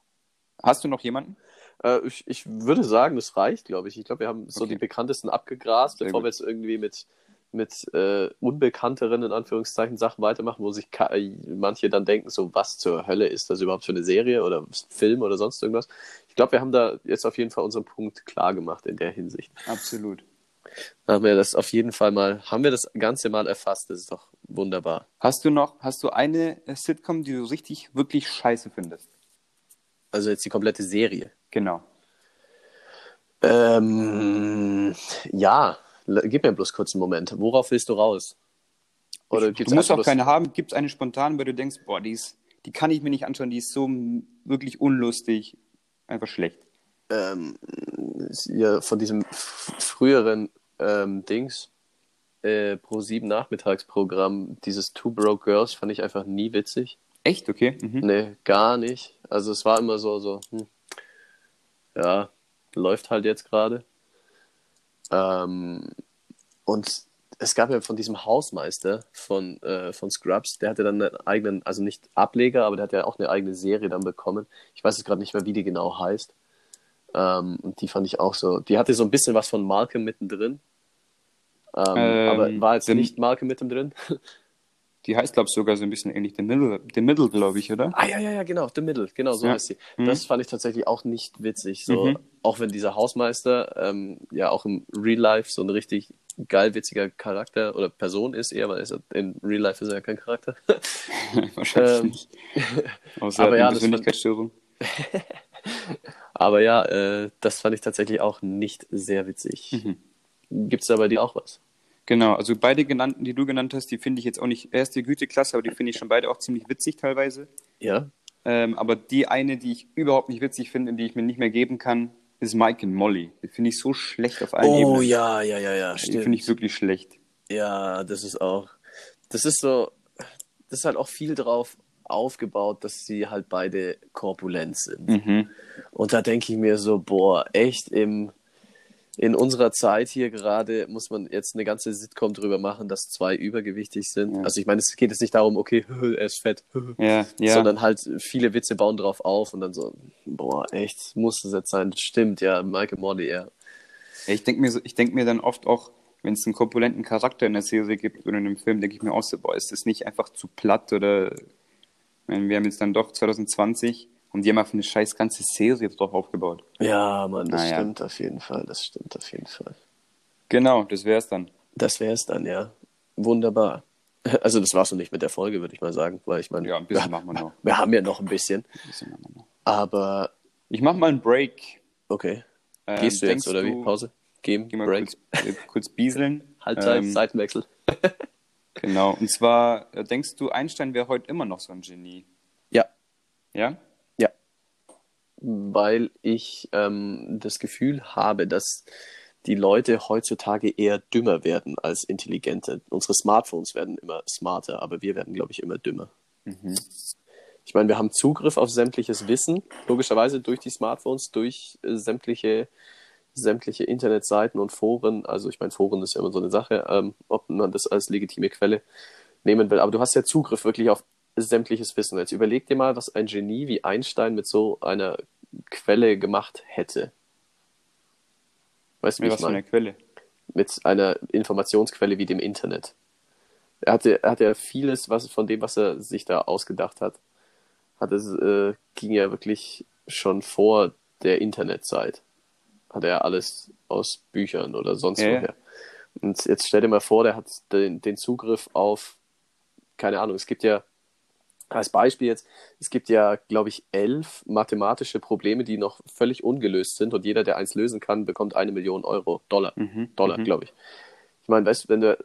Hast du noch jemanden? Äh, ich, ich würde sagen, das reicht, glaube ich. Ich glaube, wir haben so Okay. die bekanntesten abgegrast, bevor wir jetzt irgendwie mit, mit äh, unbekannteren, in Anführungszeichen, Sachen weitermachen, wo sich äh, manche dann denken, so, was zur Hölle ist das überhaupt für eine Serie oder Film oder sonst irgendwas. Ich glaube, wir haben da jetzt auf jeden Fall unseren Punkt klar gemacht in der Hinsicht. Absolut. Haben wir das auf jeden Fall mal, haben wir das Ganze mal erfasst. Das ist doch wunderbar. Hast du noch, hast du eine äh, Sitcom, die du richtig, wirklich scheiße findest? Also jetzt die komplette Serie. Genau. Ähm, ja, gib mir bloß kurz einen Moment. Worauf willst du raus? Oder du gibt's musst einfach auch keine haben. Gibt es eine spontan, weil du denkst, boah, die, ist, die kann ich mir nicht anschauen, die ist so wirklich unlustig, einfach schlecht. ähm, ja, von diesem früheren ähm, Dings äh, Pro 7 Nachmittagsprogramm, dieses Two Broke Girls, fand ich einfach nie witzig. Echt? Okay. Mhm. Nee, gar nicht. Also es war immer so, so, hm, ja, läuft halt jetzt gerade. Ähm, und es gab ja von diesem Hausmeister von, äh, von Scrubs, der hatte dann einen eigenen, also nicht Ableger, aber der hat ja auch eine eigene Serie dann bekommen. Ich weiß jetzt gerade nicht mehr, wie die genau heißt. Ähm, und die fand ich auch so, die hatte so ein bisschen was von Malcolm mittendrin. Ähm, Ähm, aber war jetzt nicht Malcolm mittendrin. Die heißt, glaube ich, sogar so ein bisschen ähnlich. The Middle, The Middle glaube ich, oder? Ah ja, ja, ja, genau, The Middle, genau so Ja. heißt sie. Mhm. Das fand ich tatsächlich auch nicht witzig. So, Mhm. auch wenn dieser Hausmeister ähm, ja auch im Real Life so ein richtig geil witziger Charakter oder Person ist, eher, weil er ist, in Real Life ist er ja kein Charakter. Wahrscheinlich Ähm, nicht. Außer aber ja, Persönlichkeitsstörung. Aber ja, äh, das fand ich tatsächlich auch nicht sehr witzig. Mhm. Gibt's da bei dir auch was? Genau, also beide genannten, die du genannt hast, die finde ich jetzt auch nicht erste Güteklasse, aber die finde ich schon beide auch ziemlich witzig teilweise. Ja. Ähm, aber die eine, die ich überhaupt nicht witzig finde und die ich mir nicht mehr geben kann, ist Mike und Molly. Die finde ich so schlecht auf allen Oh Ebenen. ja, ja, ja, ja, Die stimmt. finde ich wirklich schlecht. Ja, das ist auch. Das ist so. Das ist halt auch viel drauf aufgebaut, dass sie halt beide korpulent sind. Mhm. Und da denke ich mir so, boah, echt im, in unserer Zeit hier gerade muss man jetzt eine ganze Sitcom drüber machen, dass zwei übergewichtig sind. Ja. Also ich meine, es geht jetzt nicht darum, okay, er ist fett, Ja, ja. sondern halt viele Witze bauen drauf auf und dann so, boah, echt, muss es jetzt sein? Stimmt, ja, Michael Morley, ja. Ja, ich denke mir, so, ich denk mir dann oft auch, wenn es einen korpulenten Charakter in der Serie gibt oder in einem Film, denke ich mir auch so, boah, ist das nicht einfach zu platt oder ich meine, wir haben jetzt dann doch 2020 und die haben einfach eine scheiß ganze Serie drauf aufgebaut. Ja, Mann, das Naja. stimmt auf jeden Fall, das stimmt auf jeden Fall. Genau, das wär's dann. Das wäre es dann, ja. Wunderbar. Also das war's noch nicht mit der Folge, würde ich mal sagen, weil ich meine, Ja, ein bisschen machen wir noch. wir haben ja noch ein bisschen, Ein bisschen machen wir noch. aber Ich mach mal einen Break. okay. Ähm, Gehst du jetzt oder wie? Pause? Game, Geh mal Break, kurz, äh, kurz bieseln. Halbzeit, Ähm, Seitenwechsel. Genau, und zwar, äh, denkst du, Einstein wäre heute immer noch so ein Genie? Ja, Ja? Weil ich ähm, das Gefühl habe, dass die Leute heutzutage eher dümmer werden als intelligente. Unsere Smartphones werden immer smarter, aber wir werden, glaube ich, immer dümmer. Mhm. Ich meine, wir haben Zugriff auf sämtliches Wissen, logischerweise durch die Smartphones, durch äh, sämtliche, sämtliche Internetseiten und Foren. Also ich meine, Foren ist ja immer so eine Sache, ähm, ob man das als legitime Quelle nehmen will. Aber du hast ja Zugriff wirklich auf sämtliches Wissen. Jetzt überleg dir mal, was ein Genie wie Einstein mit so einer Quelle gemacht hätte. Weißt du, wie Mit ich was für eine Quelle? mit einer Informationsquelle wie dem Internet. Er hatte, er hatte ja vieles, was von dem, was er sich da ausgedacht hat, hat es, äh, ging ja wirklich schon vor der Internetzeit. Hat er alles aus Büchern oder sonst Ja, ja. woher. Und jetzt stell dir mal vor, der hat den, den Zugriff auf, keine Ahnung, es gibt ja, als Beispiel jetzt, es gibt ja, glaube ich, elf mathematische Probleme, die noch völlig ungelöst sind und jeder, der eins lösen kann, bekommt eine Million Euro, Dollar. Mhm. Dollar, Mhm. glaube ich. Ich meine, weißt du, wenn du,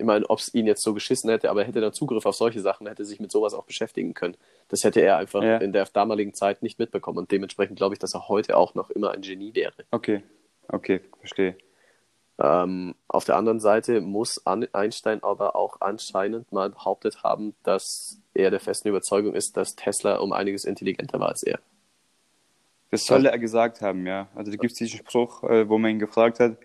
ich meine, ob es ihn jetzt so geschissen hätte, aber hätte er Zugriff auf solche Sachen, hätte er sich mit sowas auch beschäftigen können. Das hätte er einfach Ja. in der damaligen Zeit nicht mitbekommen und dementsprechend glaube ich, dass er heute auch noch immer ein Genie wäre. Okay, okay, verstehe. Ähm, auf der anderen Seite muss Einstein aber auch anscheinend mal behauptet haben, dass er der festen Überzeugung ist, dass Tesla um einiges intelligenter war als er. Das soll er gesagt haben, ja. Also da gibt es diesen Spruch, äh, wo man ihn gefragt hat,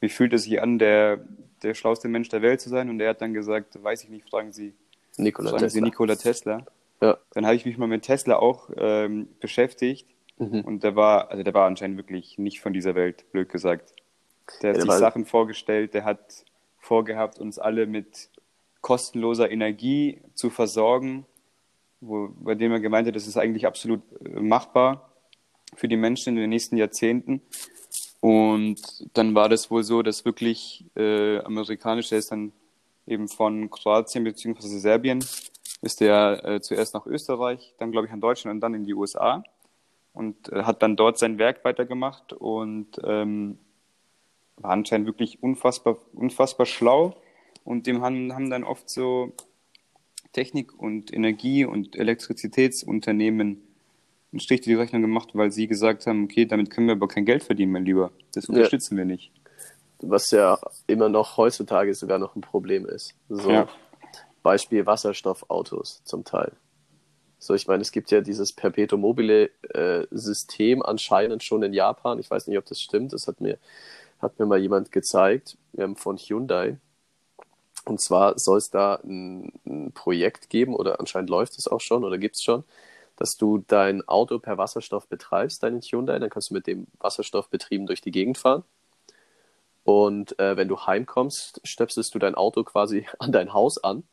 wie fühlt es sich an, der, der schlauste Mensch der Welt zu sein? Und er hat dann gesagt, weiß ich nicht, fragen Sie, Nikola fragen Sie Tesla. Nikola Tesla. Ja. Dann habe ich mich mal mit Tesla auch ähm, beschäftigt Mhm. und der war, also der war anscheinend wirklich nicht von dieser Welt, blöd gesagt. Der hat Ja, sich Sachen vorgestellt, der hat vorgehabt, uns alle mit kostenloser Energie zu versorgen, wo, bei dem er gemeint hat, das ist eigentlich absolut äh, machbar für die Menschen in den nächsten Jahrzehnten. Und dann war das wohl so, dass wirklich äh, amerikanische ist dann eben von Kroatien bzw. Serbien ist der äh, zuerst nach Österreich, dann glaube ich an Deutschland und dann in die USA und äh, hat dann dort sein Werk weitergemacht und ähm, war anscheinend wirklich unfassbar, unfassbar schlau und dem haben, haben dann oft so Technik- und Energie- und Elektrizitätsunternehmen einen Strich durch die Rechnung gemacht, weil sie gesagt haben, okay, damit können wir aber kein Geld verdienen, mein Lieber. Das unterstützen wir nicht. Was ja immer noch heutzutage sogar noch ein Problem ist. So Ja. Beispiel Wasserstoffautos zum Teil. So, ich meine, es gibt ja dieses Perpetuum mobile äh, System anscheinend schon in Japan. Ich weiß nicht, ob das stimmt. Das hat mir, hat mir mal jemand gezeigt ähm, von Hyundai. Und zwar soll es da ein, ein Projekt geben, oder anscheinend läuft es auch schon, oder gibt es schon, dass du dein Auto per Wasserstoff betreibst, deinen Hyundai. Dann kannst du mit dem Wasserstoff betrieben durch die Gegend fahren. Und äh, wenn du heimkommst, stöpselst du dein Auto quasi an dein Haus an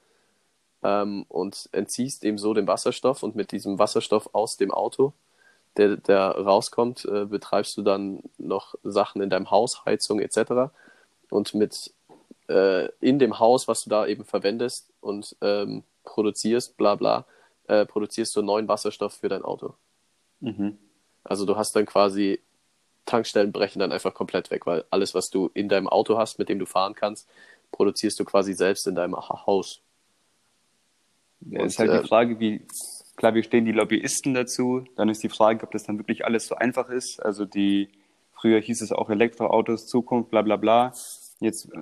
ähm, und entziehst eben so den Wasserstoff und mit diesem Wasserstoff aus dem Auto, der, der rauskommt, äh, betreibst du dann noch Sachen in deinem Haus, Heizung etc. Und mit äh, in dem Haus, was du da eben verwendest und ähm, produzierst, bla bla, äh, produzierst du neuen Wasserstoff für dein Auto. Mhm. Also du hast dann quasi Tankstellen brechen dann einfach komplett weg, weil alles, was du in deinem Auto hast, mit dem du fahren kannst, produzierst du quasi selbst in deinem Ha- Haus. Ja, Und, ist halt äh, die Frage, wie, Klar, wir stehen die Lobbyisten dazu. Dann ist die Frage, ob das dann wirklich alles so einfach ist. Also die, früher hieß es auch Elektroautos, Zukunft, bla bla bla. Jetzt äh,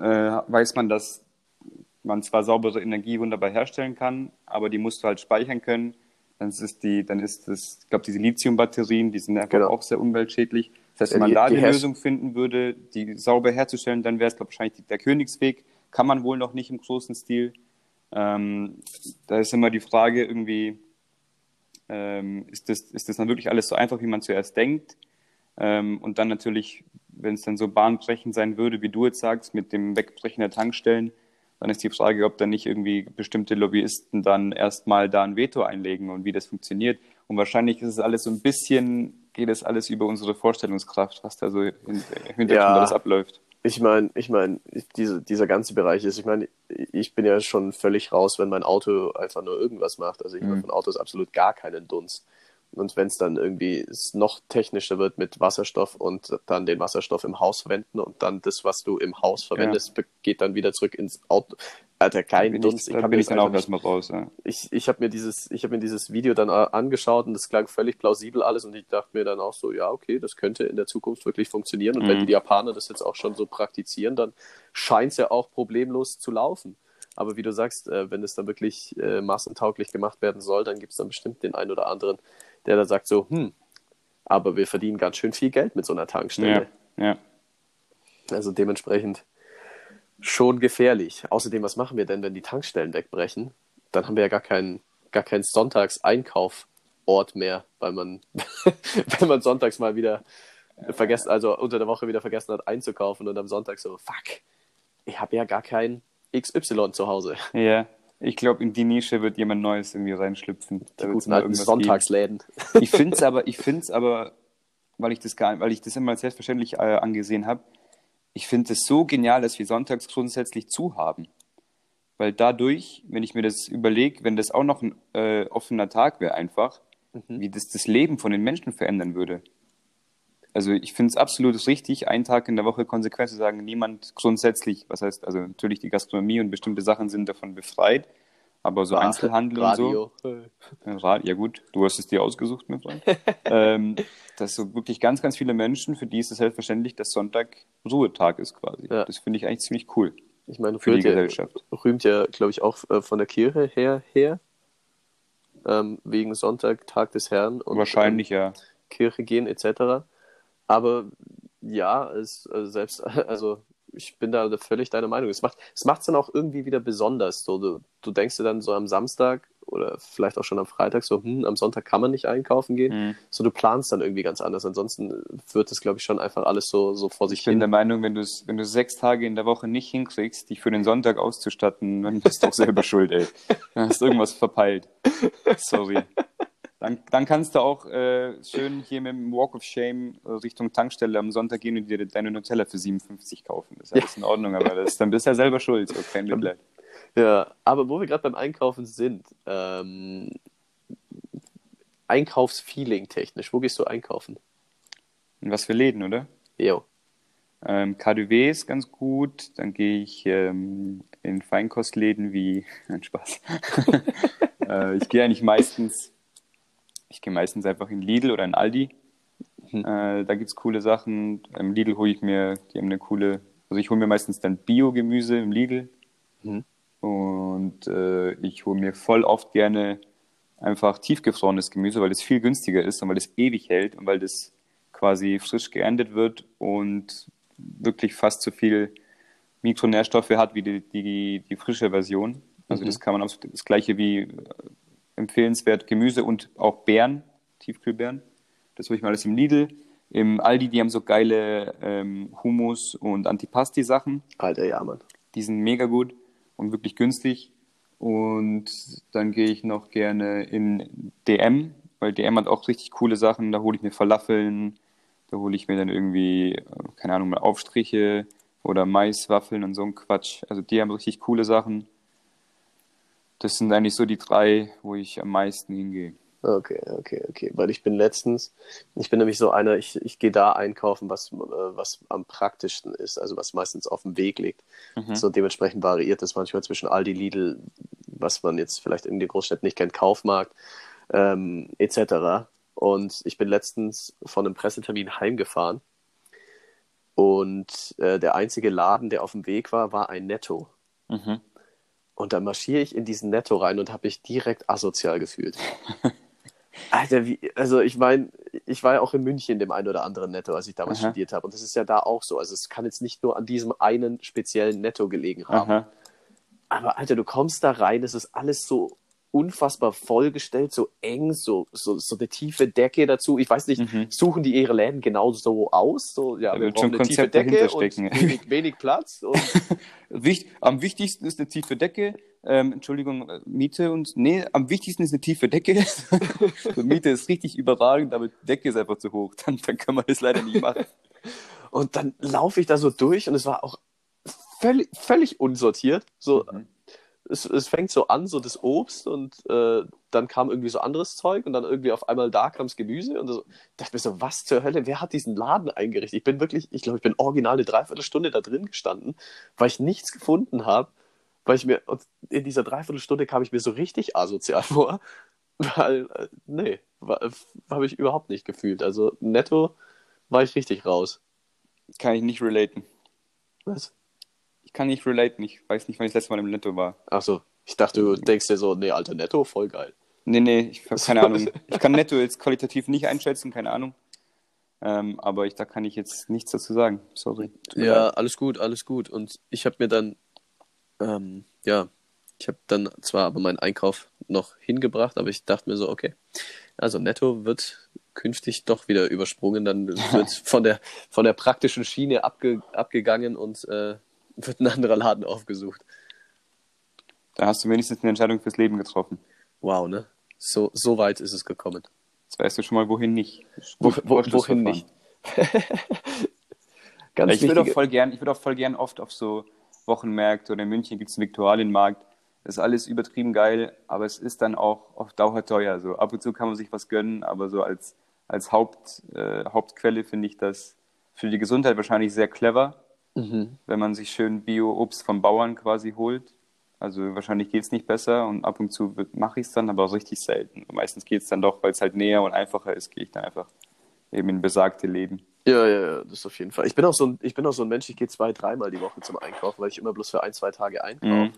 weiß man, dass man zwar saubere Energie wunderbar herstellen kann, aber die musst du halt speichern können. Dann ist die, dann ist das, ich glaube, diese Lithium-Batterien, die sind einfach genau. auch sehr umweltschädlich. Das heißt, wenn man die, da die, die Lösung finden würde, die sauber herzustellen, dann wäre es, glaube ich, wahrscheinlich der Königsweg. Kann man wohl noch nicht im großen Stil. Ähm, da ist immer die Frage irgendwie, ähm, ist, das, ist das dann wirklich alles so einfach, wie man zuerst denkt? Ähm, und dann natürlich, wenn es dann so bahnbrechend sein würde, wie du jetzt sagst, mit dem Wegbrechen der Tankstellen, dann ist die Frage, ob da nicht irgendwie bestimmte Lobbyisten dann erstmal da ein Veto einlegen und wie das funktioniert. Und wahrscheinlich ist es alles so ein bisschen, geht es alles über unsere Vorstellungskraft, was da so im Hintergrund ja, alles abläuft. Ich meine, ich meine, diese, dieser ganze Bereich ist, ich meine, ich bin ja schon völlig raus, wenn mein Auto einfach nur irgendwas macht. Also ich mhm. habe von Autos absolut gar keinen Dunst. Und wenn es dann irgendwie noch technischer wird mit Wasserstoff und dann den Wasserstoff im Haus verwenden und dann das, was du im Haus verwendest, ja. geht dann wieder zurück ins Auto. Alter, kein Dunst. Ich, ich bin ich dann auch erstmal raus. Ja. Ich, ich habe mir dieses, ich habe mir dieses Video dann angeschaut und das klang völlig plausibel alles und ich dachte mir dann auch so, ja okay, das könnte in der Zukunft wirklich funktionieren und mhm. wenn die Japaner das jetzt auch schon so praktizieren, dann scheint es ja auch problemlos zu laufen. Aber wie du sagst, äh, wenn es dann wirklich äh, massentauglich gemacht werden soll, dann gibt es dann bestimmt den einen oder anderen, der da sagt so, hm, aber wir verdienen ganz schön viel Geld mit so einer Tankstelle. Ja, ja. Also dementsprechend schon gefährlich. Außerdem, was machen wir denn, wenn die Tankstellen wegbrechen? Dann haben wir ja gar keinen, gar keinen Sonntagseinkaufort mehr, weil man, wenn man sonntags mal wieder vergessen, also unter der Woche wieder vergessen hat einzukaufen und am Sonntag so, fuck, ich habe ja gar kein XY zu Hause. Ja, ich glaube, in die Nische wird jemand Neues irgendwie reinschlüpfen. Da mal irgendwas Sonntagsläden. Geben. Ich finde es aber, ich finde es aber, weil ich das gar, weil ich das immer als selbstverständlich äh, angesehen habe, ich finde es so genial, dass wir sonntags grundsätzlich zu haben. Weil dadurch, wenn ich mir das überlege, wenn das auch noch ein äh, offener Tag wäre einfach, mhm. wie das das Leben von den Menschen verändern würde. Also ich finde es absolut richtig, einen Tag in der Woche konsequent zu sagen, niemand grundsätzlich, was heißt, also natürlich die Gastronomie und bestimmte Sachen sind davon befreit, aber so Einzelhandel Radio. und so. Ja gut, du hast es dir ausgesucht, mein Freund. ähm, dass so wirklich ganz, ganz viele Menschen, für die ist es selbstverständlich, dass Sonntag Ruhetag ist quasi. Ja. Das finde ich eigentlich ziemlich cool. Ich meine, für die Gesellschaft. rühmt ja, glaube ich, auch äh, von der Kirche her, her ähm, wegen Sonntag, Tag des Herrn. Und, Wahrscheinlich, ähm, ja. Kirche gehen etc. Aber ja, es, also selbst, also ich bin da völlig deiner Meinung. Es macht es macht's dann auch irgendwie wieder besonders. So, du, du denkst dir dann so am Samstag oder vielleicht auch schon am Freitag so, hm, am Sonntag kann man nicht einkaufen gehen. Mhm. So, du planst dann irgendwie ganz anders. Ansonsten wird es, glaube ich, schon einfach alles so, so vor sich ich hin. Ich bin der Meinung, wenn du wenn du sechs Tage in der Woche nicht hinkriegst, dich für den Sonntag auszustatten, dann bist du doch selber schuld, ey. Dann hast du irgendwas verpeilt. Sorry. Dann, dann kannst du auch äh, schön hier mit dem Walk of Shame äh, Richtung Tankstelle am Sonntag gehen und dir deine Nutella für 57 kaufen. Das ist alles ja. in Ordnung, aber das, dann bist du ja selber schuld. So, kein Mitleid. Ja, aber wo wir gerade beim Einkaufen sind, ähm, Einkaufsfeeling technisch, wo gehst du einkaufen? In was für Läden, oder? Jo. Ähm, KDW ist ganz gut, dann gehe ich ähm, in Feinkostläden wie, nein, Spaß. äh, ich gehe eigentlich meistens ich gehe meistens einfach in Lidl oder in Aldi. Mhm. Äh, da gibt es coole Sachen. Im Lidl hole ich mir, die haben eine coole, also ich hole mir meistens dann Bio-Gemüse im Lidl. Mhm. Und äh, ich hole mir voll oft gerne einfach tiefgefrorenes Gemüse, weil es viel günstiger ist und weil es ewig hält und weil das quasi frisch geerntet wird und wirklich fast so viel Mikronährstoffe hat wie die, die, die frische Version. Also mhm. das kann man auch das gleiche wie empfehlenswert Gemüse und auch Beeren, Tiefkühlbeeren. Das hole ich mal alles im Lidl. Im Aldi, die haben so geile ähm, Hummus- und Antipasti-Sachen. Alter, ja, Mann. Die sind mega gut und wirklich günstig. Und dann gehe ich noch gerne in DM, weil DM hat auch richtig coole Sachen. Da hole ich mir Falafeln, da hole ich mir dann irgendwie, keine Ahnung, mal Aufstriche oder Maiswaffeln und so ein Quatsch. Also die haben richtig coole Sachen das sind eigentlich so die drei, wo ich am meisten hingehe. Okay, okay, okay. Weil ich bin letztens, ich bin nämlich so einer, ich, ich gehe da einkaufen, was, äh, was am praktischsten ist, also was meistens auf dem Weg liegt. Mhm. So dementsprechend variiert es manchmal zwischen Aldi, Lidl, was man jetzt vielleicht in den Großstädten nicht kennt, Kaufmarkt. ähm, etc. Und ich bin letztens von einem Pressetermin heimgefahren und äh, der einzige Laden, der auf dem Weg war, war ein Netto. Mhm. Und dann marschiere ich in diesen Netto rein und habe mich direkt asozial gefühlt. Alter, wie, also ich meine, ich war ja auch in München dem einen oder anderen Netto, als ich damals Aha. studiert habe. Und das ist ja da auch so. Also es kann jetzt nicht nur an diesem einen speziellen Netto gelegen haben. Aha. Aber Alter, du kommst da rein, es ist alles so unfassbar vollgestellt, so eng, so, so, so eine tiefe Decke dazu. Ich weiß nicht, Mhm. suchen die ihre Läden genau so aus? So, ja, Da wir brauchen schon eine tiefe Konzept Decke dahinter und wenig, wenig Platz. Und Wicht, am wichtigsten ist eine tiefe Decke. Ähm, Entschuldigung, äh, Miete und. Nee, am wichtigsten ist eine tiefe Decke. Miete ist richtig überragend, aber die Decke ist einfach zu hoch. Dann, dann kann man das leider nicht machen. Und dann laufe ich da so durch und es war auch völlig, völlig unsortiert. So, Mhm. Es, es fängt so an, so das Obst und äh, dann kam irgendwie so anderes Zeug und dann irgendwie auf einmal da kam das Gemüse und so. dachte mir so, was zur Hölle, wer hat diesen Laden eingerichtet? Ich bin wirklich, ich glaube, ich bin original eine Dreiviertelstunde da drin gestanden, weil ich nichts gefunden habe, weil ich mir, und in dieser Dreiviertelstunde kam ich mir so richtig asozial vor, weil, äh, nee, habe ich überhaupt nicht gefühlt. Also netto war ich richtig raus. Kann ich nicht relaten. Was? Ich kann nicht relaten. Ich weiß nicht, wann ich das letzte Mal im Netto war. Achso, ich dachte, du denkst dir so, nee, alter Netto, voll geil. Nee, nee, ich habe keine Ahnung. Ich kann Netto jetzt qualitativ nicht einschätzen, keine Ahnung. Ähm, aber ich, da kann ich jetzt nichts dazu sagen. Sorry. Ja, leid. alles gut, alles gut. Und ich habe mir dann, ähm, ja, ich habe dann zwar aber meinen Einkauf noch hingebracht, aber ich dachte mir so, okay, also Netto wird künftig doch wieder übersprungen, dann wird von der, von der praktischen Schiene abge, abgegangen und äh, wird ein anderer Laden aufgesucht. Da hast du wenigstens eine Entscheidung fürs Leben getroffen. Wow, ne? So, so weit ist es gekommen. Jetzt weißt du schon mal, wohin nicht. Wo, wo, wohin nicht? Ganz ich würde auch voll gern, ich würde auch voll gern oft auf so Wochenmärkte oder in München gibt es einen Viktualienmarkt. Das ist alles übertrieben geil, aber es ist dann auch auf Dauer teuer. So ab und zu kann man sich was gönnen, aber so als, als Haupt, äh, Hauptquelle finde ich das für die Gesundheit wahrscheinlich sehr clever, Mhm. wenn man sich schön Bio-Obst vom Bauern quasi holt. Also wahrscheinlich geht es nicht besser und ab und zu mache ich es dann, aber richtig selten. Und meistens geht es dann doch, weil es halt näher und einfacher ist, gehe ich dann einfach eben in besagte Läden. Ja, ja, ja, das auf jeden Fall. Ich bin auch so ein, ich bin auch so ein Mensch, ich gehe zwei, dreimal die Woche zum Einkaufen, weil ich immer bloß für ein, zwei Tage einkaufe. Mhm.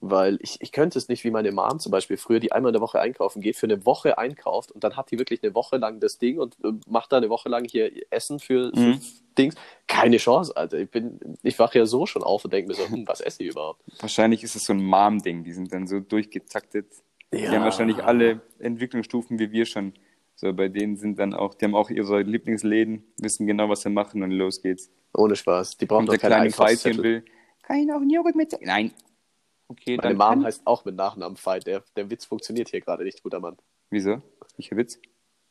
Weil ich, ich könnte es nicht wie meine Mom zum Beispiel früher, die einmal in der Woche einkaufen geht, für eine Woche einkauft und dann hat die wirklich eine Woche lang das Ding und macht da eine Woche lang hier Essen für, für Mhm. Dings. Keine Chance, Alter. Ich bin, ich wache ja so schon auf und denke mir so, hm, was esse ich überhaupt? Wahrscheinlich ist es so ein Mom-Ding. Die sind dann so durchgetaktet. Die haben wahrscheinlich alle Entwicklungsstufen wie wir schon. So, bei denen sind dann auch, die haben auch ihre Lieblingsläden, wissen genau, was sie machen und los geht's. Ohne Spaß. Die brauchen doch keine kleine Einkaufszettel. will, kann ich noch einen Joghurt mit? Nein. Okay, Meine dann Mom kann... heißt auch mit Nachnamen Veit. Der, der Witz funktioniert hier gerade nicht, guter Mann. Wieso? Welcher Witz?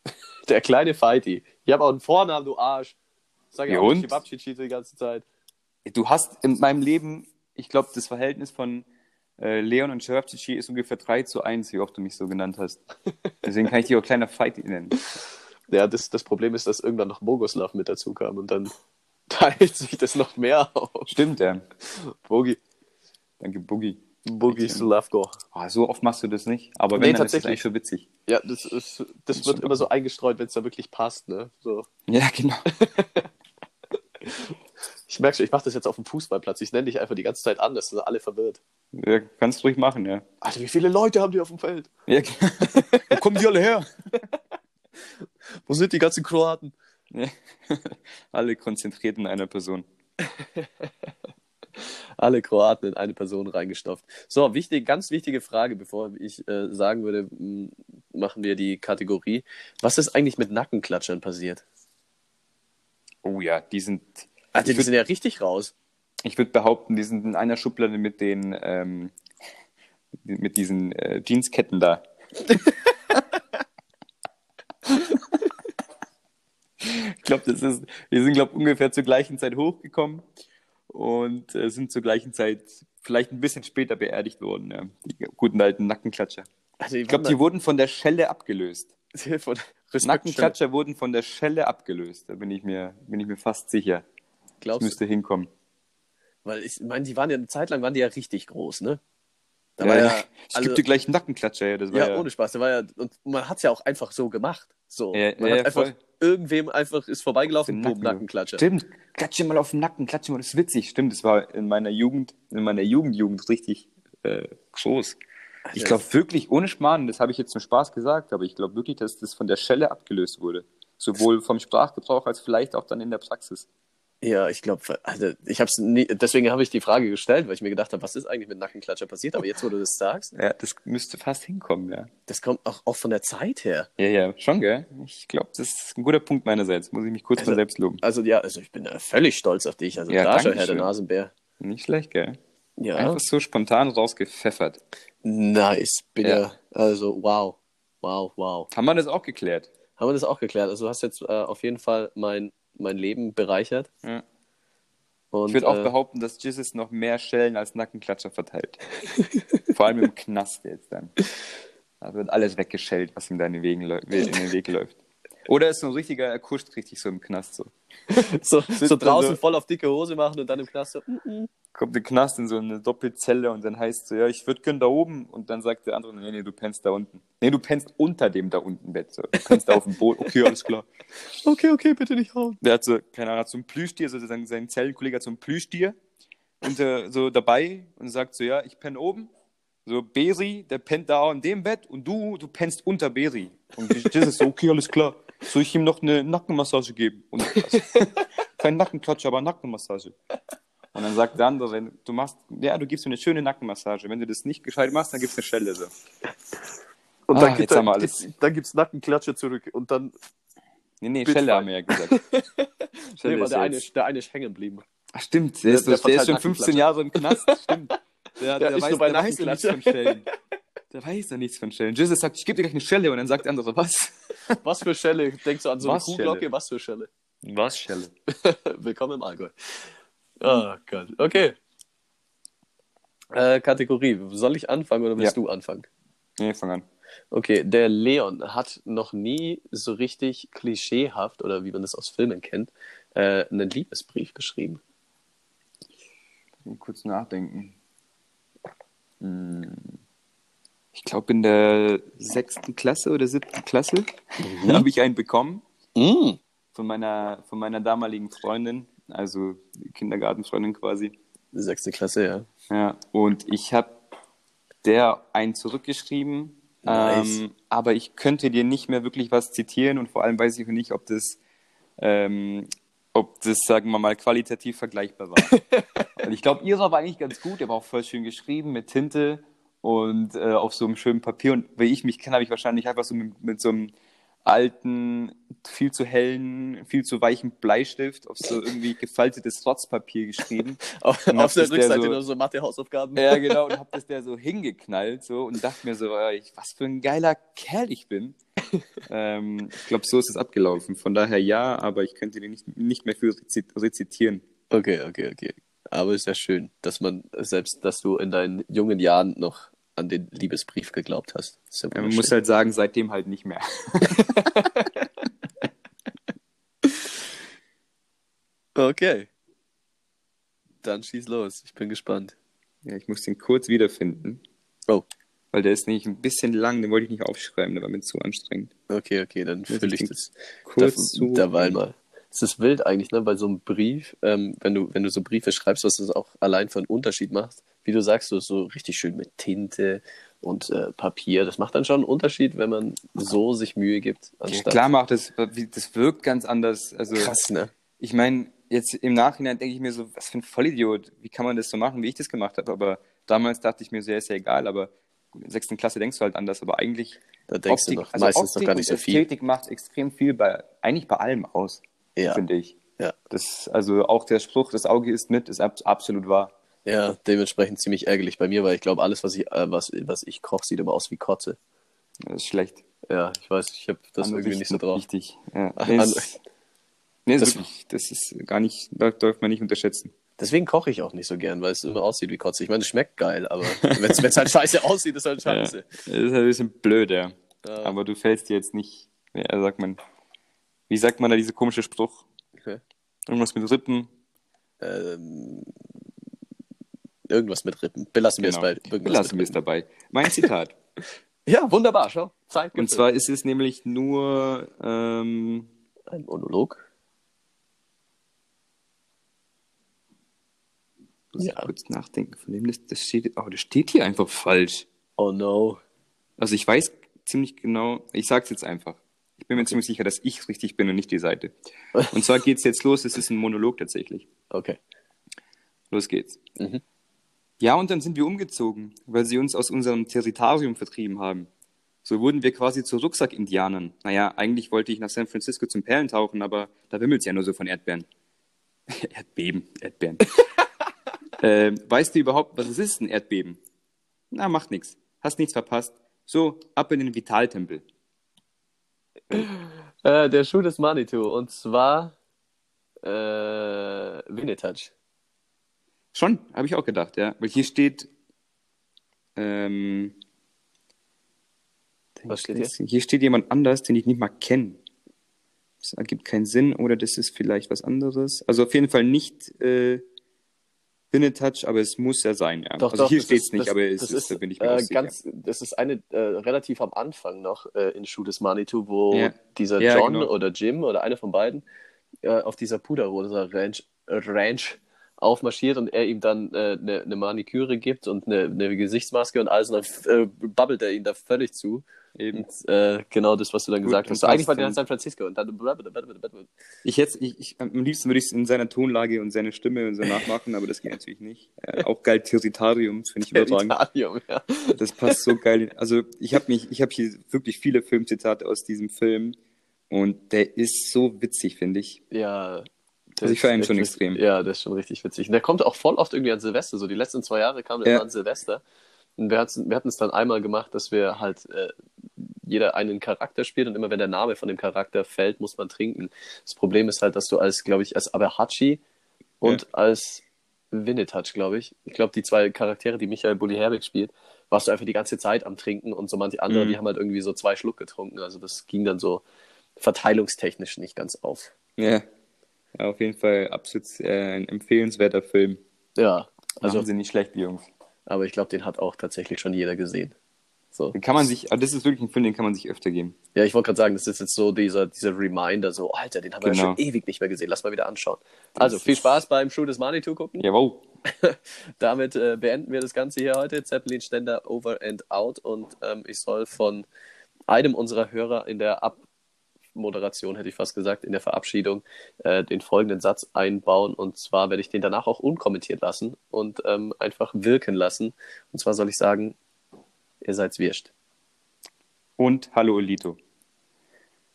Der kleine Feiti. Ich habe auch einen Vornamen, du Arsch. Sag ja auch und? Chibabchichi die ganze Zeit. Du hast in meinem Leben, ich glaube, das Verhältnis von äh, Leon und Cevapcici ist ungefähr 3 zu 1, wie oft du mich so genannt hast. Deswegen kann ich dich auch kleiner Feiti nennen. Ja, das, das Problem ist, dass irgendwann noch Bogoslav mit dazu kam und dann teilt sich das noch mehr auf. Stimmt, ja. Bogi, Danke, Boogie. Slavko. Oh, so oft machst du das nicht, aber Nee, wenn, dann ist das tatsächlich. eigentlich schon witzig. Ja, das, ist, das wird immer so eingestreut, wenn es da wirklich passt. Ne? So. Ja, genau. Ich merke schon, ich mache das jetzt auf dem Fußballplatz. Ich nenne dich einfach die ganze Zeit an, das sind alle verwirrt. Ja, kannst du ruhig machen, ja. Alter, wie viele Leute haben die auf dem Feld? ja Wo kommen die alle her? Wo sind die ganzen Kroaten? Ja. alle konzentriert in einer Person. Alle Kroaten in eine Person reingestopft. So, wichtig, ganz wichtige Frage, bevor ich äh, sagen würde, m, machen wir die Kategorie. Was ist eigentlich mit Nackenklatschern passiert? Oh ja, die sind. Alter, ich die sind würde ja richtig raus. würd behaupten, die sind in einer Schublade mit den ähm, mit diesen äh, Jeansketten da. ich glaube, das ist. Die sind, glaube ungefähr zur gleichen Zeit hochgekommen und äh, sind zur gleichen Zeit vielleicht ein bisschen später beerdigt worden. Ja. Die guten alten Nackenklatscher. Also, Ich glaube, die wurden von der Schelle abgelöst. die von Nackenklatscher wurden von der Schelle abgelöst. Da bin ich mir, bin ich mir fast sicher. Das Glaubst du? müsste hinkommen. Weil ich meine, die waren ja eine Zeit lang waren die ja richtig groß, ne? Da war ja, ich also- dir gleich einen Nackenklatscher, ja. Das war ja, ja, ohne Spaß. Da war ja, und man hat es ja auch einfach so gemacht. So. Ja, man ja, hat einfach voll. irgendwem einfach ist vorbeigelaufen, boom, Nacken. Nackenklatscher. Stimmt, klatsche mal auf den Nacken, klatsche mal, das ist witzig. Stimmt, das war in meiner Jugend, in meiner Jugendjugend richtig äh, groß. Ich glaube wirklich, ohne Schmarrn, das habe ich jetzt zum Spaß gesagt, aber ich glaube wirklich, dass das von der Schelle abgelöst wurde. Sowohl vom Sprachgebrauch als vielleicht auch dann in der Praxis. Ja, ich glaube, also ich habe es deswegen habe ich die Frage gestellt, weil ich mir gedacht habe, was ist eigentlich mit Nackenklatscher passiert? Aber jetzt, wo du das sagst, Ja, das müsste fast hinkommen, ja. das kommt auch, auch von der Zeit her. Ja, ja, schon, gell? Ich glaube, das ist ein guter Punkt meinerseits. Muss ich mich kurz Also- mal selbst loben. Also ja, also ich bin äh, völlig stolz auf dich. Also Ja, klar, schon, Herr der. Nasenbär. Nicht schlecht, gell? Ja, Einfach so spontan rausgepfeffert. nice. Bin ja. Ja. also wow, wow, wow. Haben wir das auch geklärt? Haben wir das auch geklärt? Also du hast jetzt äh, auf jeden Fall mein, mein Leben bereichert. Ja. Und, Ich würde auch äh, behaupten, dass Jesus noch mehr Schellen als Nackenklatscher verteilt. Vor allem im Knast jetzt dann. Da wird alles weggeschellt, was ihm da in den, Wegen in den Weg läuft. Oder ist so ein richtiger, er kuscht richtig so im Knast so. so, so draußen so- voll auf dicke Hose machen und dann im Knast so, mm, mm. Kommt der Knast in so eine Doppelzelle und dann heißt so, ja, ich würde gern da oben. Und dann sagt der andere, nee, nee, du pennst da unten. Nee, du pennst unter dem da unten Bett. So. Du pennst da auf dem Boden. Okay, alles klar. okay, okay, bitte nicht hauen. Der hat so, keine Ahnung, hat so ein Plüschtier, so sein, sein Zellenkollege hat so ein Plüschtier und äh, so dabei und sagt so, ja, ich penne oben. So, Beri, der pennt da in dem Bett und du, du pennst unter Beri. Und das ist so, okay, alles klar. Soll ich ihm noch eine Nackenmassage geben? Also, kein Nackenklatsch, aber Nackenmassage. Und dann sagt der andere, du machst, ja, du gibst mir eine schöne Nackenmassage. Wenn du das nicht gescheit machst, dann gibt's eine Schelle. So. Und Ah, dann, gibt, jetzt haben wir dann, alles. gibt's, Nackenklatsche zurück. Und dann Nee, nee. Schelle haben wir ja gesagt. nee, Schelle war ist der, eine, der eine ist hängen geblieben. Ach, stimmt, der, Der- ist, der der, ist schon 15 Nackenklatscher. Jahre im Knast. Stimmt. Der, der, ist weiß, der weiß ja nichts von Schellen. Der weiß ja nichts von Schellen. Jesus sagt, ich gebe dir gleich eine Schelle und dann sagt der andere, was? Was für Schelle? Denkst du an so eine Was Kuhglocke? Schelle? Was für Schelle? Was Schelle? Willkommen im Allgäu. Oh Gott. Okay. Äh, Kategorie. Soll ich anfangen oder willst Ja. du anfangen? Nee, fang an. Okay, der Leon hat noch nie so richtig klischeehaft oder wie man das aus Filmen kennt, äh, einen Liebesbrief geschrieben. Kurz nachdenken. Ich glaube, in der sechsten Klasse oder siebten Klasse habe ich einen bekommen Mm. von meiner, von meiner damaligen Freundin, also Kindergartenfreundin quasi. Sechste Klasse, ja. Ja, und ich habe der einen zurückgeschrieben, Nice. ähm, aber ich könnte dir nicht mehr wirklich was zitieren und vor allem weiß ich nicht, ob das, ähm, ob das, sagen wir mal, qualitativ vergleichbar war. und ich glaube, ihrer war eigentlich ganz gut, der war auch voll schön geschrieben mit Tinte und äh, auf so einem schönen Papier. Und wie ich mich kenne, habe ich wahrscheinlich einfach so mit, mit so einem alten, viel zu hellen, viel zu weichen Bleistift auf so irgendwie gefaltetes Rotzpapier geschrieben. Auf, auf der Rückseite so- nur so Mathe-Hausaufgaben. Ja, genau, und hab das der so hingeknallt so und dachte mir so, ich, was für ein geiler Kerl ich bin. Ähm, ich glaube, so ist es abgelaufen. Von daher ja, aber ich könnte dir nicht, nicht mehr für rezi- rezitieren. Okay, okay, okay. Aber ist ja schön, dass man, selbst dass du in deinen jungen Jahren noch an den Liebesbrief geglaubt hast. Ja Ja, man muss halt sagen, seitdem halt nicht mehr. Okay. Dann schieß los. Ich bin gespannt. Ja, ich muss den kurz wiederfinden. Oh. Weil der ist nämlich ein bisschen lang, den wollte ich nicht aufschreiben, der war mir zu anstrengend. Okay, okay, dann fülle ich das Kurz da, zu. derweil mal. Es ist wild eigentlich, ne, bei so einem Brief, ähm, wenn du, wenn du so Briefe schreibst, was das auch allein für einen Unterschied macht. Wie du sagst, so, so richtig schön mit Tinte und äh, Papier. Das macht dann schon einen Unterschied, wenn man so sich Mühe gibt, Ja, anstatt. klar macht das, wie- das wirkt ganz anders. Also, Krass, ne? ich meine, jetzt im Nachhinein denke ich mir so, was für ein Vollidiot, wie kann man das so machen, wie ich das gemacht habe. Aber damals dachte ich mir so, ja, ist ja egal, aber sechsten Klasse denkst du halt anders, aber eigentlich Da denkst du noch also meistens Optik noch gar nicht so viel. Ästhetik macht extrem viel bei, eigentlich bei allem aus, Ja, finde ich. ja. Das, also auch der Spruch, das Auge ist mit, ist ab, absolut wahr. Ja, dementsprechend ziemlich ärgerlich bei mir, weil ich glaube, alles, was ich, äh, was, was ich koche, sieht immer aus wie Kotze. Das ist schlecht. Ja, ich weiß, ich habe das Andere irgendwie nicht so drauf. Wichtig. Ja. Nee, es, nee, Das- ist wirklich, das ist gar nicht, das darf man nicht unterschätzen. Deswegen koche ich auch nicht so gern, weil es immer aussieht wie Kotze. Ich meine, es schmeckt geil, aber wenn es halt scheiße aussieht, ist halt scheiße. Ja. Das ist halt ein bisschen blöd, ja. Ja. Aber du fällst dir jetzt nicht, ja, sagt man, wie sagt man da diese komische Spruch? Okay. Irgendwas mit Rippen. Ähm, Irgendwas mit Rippen. Belassen wir Genau. es bei irgendwas Belassen wir es dabei. Mein Zitat. Ja, wunderbar, schau. Zeit. Und zwar ist es nämlich nur, ähm, ein Monolog. Muss ich Ja. kurz nachdenken, von wem das, das steht, oh, das steht hier einfach falsch. Oh no. Also ich weiß ziemlich genau, ich sag's jetzt einfach. Ich bin mir ziemlich sicher, dass ich richtig bin und nicht die Seite. Und zwar geht's jetzt los, es ist ein Monolog tatsächlich. Okay. Los geht's. Mhm. Ja, und dann sind wir umgezogen, weil sie uns aus unserem Territorium vertrieben haben. So wurden wir quasi zu Rucksack-Indianern. Naja, eigentlich wollte ich nach San Francisco zum Perlentauchen, aber da wimmelt's ja nur so von Erdbeeren. Erdbeben, Erdbeeren. Ähm, weißt du überhaupt, was es ist, ein Erdbeben? Na, macht nix. Hast nichts verpasst. So, ab in den Vitaltempel. Äh, der Schuh des Manitou. Und zwar äh, Winnetouch. Schon, habe ich auch gedacht, ja. Weil hier steht, ähm, Was steht hier? Hier steht jemand anders, den ich nicht mal kenne. Das ergibt keinen Sinn oder das ist vielleicht was anderes. Also auf jeden Fall nicht äh, Winnetouch, aber es muss ja sein, ja. Doch, also doch, hier steht es nicht, das, aber es ist, ist, da bin ich mir äh, sicher. ganz, das ist eine äh, relativ am Anfang noch äh, in Schuh des Manitou, wo Ja. dieser Ja, John genau. oder Jim oder einer von beiden äh, auf dieser Puderrosa Ranch, äh, Ranch aufmarschiert und er ihm dann eine äh, ne- Maniküre gibt und eine ne Gesichtsmaske und alles und dann babbelt er ihn da völlig zu. Eben. Äh, genau das, was du dann gesagt hast. So, eigentlich war der in. San Francisco und dann Ich hätte, ich, ich, am liebsten würde ich es in seiner Tonlage und seine Stimme und so nachmachen, aber das geht natürlich nicht. Äh, auch geil Territorium, finde ich überragend. Italium, ja. Das passt so geil. Also ich habe mich, ich habe hier wirklich viele Filmzitate aus diesem Film und der ist so witzig, finde ich. Ja. Also ich ist feiere ihn schon extrem. Ja, der ist schon richtig witzig. Und der kommt auch voll oft irgendwie an Silvester. So die letzten zwei Jahre kam der Ja. immer an Silvester. Und wir hatten wir hatten es dann einmal gemacht, dass wir halt äh, jeder einen Charakter spielt und immer wenn der Name von dem Charakter fällt, muss man trinken. Das Problem ist halt, dass du als, glaube ich, als Aberhachi und Ja. als Winnetouch, glaube ich. Ich glaube, die zwei Charaktere, die Michael Bulli Herbig spielt, warst du einfach die ganze Zeit am Trinken und so manche andere, Mhm. die haben halt irgendwie so zwei Schluck getrunken. Also das ging dann so verteilungstechnisch nicht ganz auf. Ja, ja auf jeden Fall absolut äh, ein empfehlenswerter Film. Ja, Also also, sie nicht schlecht, die Jungs. Aber ich glaube, den hat auch tatsächlich schon jeder gesehen. So. Den kann man sich, also das ist wirklich ein Film, den kann man sich öfter geben. Ja, ich wollte gerade sagen, das ist jetzt so dieser, dieser Reminder, so, Alter, den haben wir ja Genau. schon ewig nicht mehr gesehen, lass mal wieder anschauen. Also, viel Spaß beim Schuh des Manitou gucken. Jawohl. Damit äh, beenden wir das Ganze hier heute. Zeppelin Ständer over and out. Und ähm, ich soll von einem unserer Hörer in der Abmoderation, hätte ich fast gesagt, in der Verabschiedung, äh, den folgenden Satz einbauen. Und zwar werde ich den danach auch unkommentiert lassen und ähm, einfach wirken lassen. Und zwar soll ich sagen, ihr seid's wirscht. Und Hallo Olito.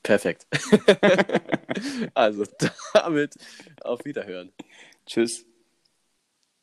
Perfekt. also damit auf Wiederhören. Tschüss.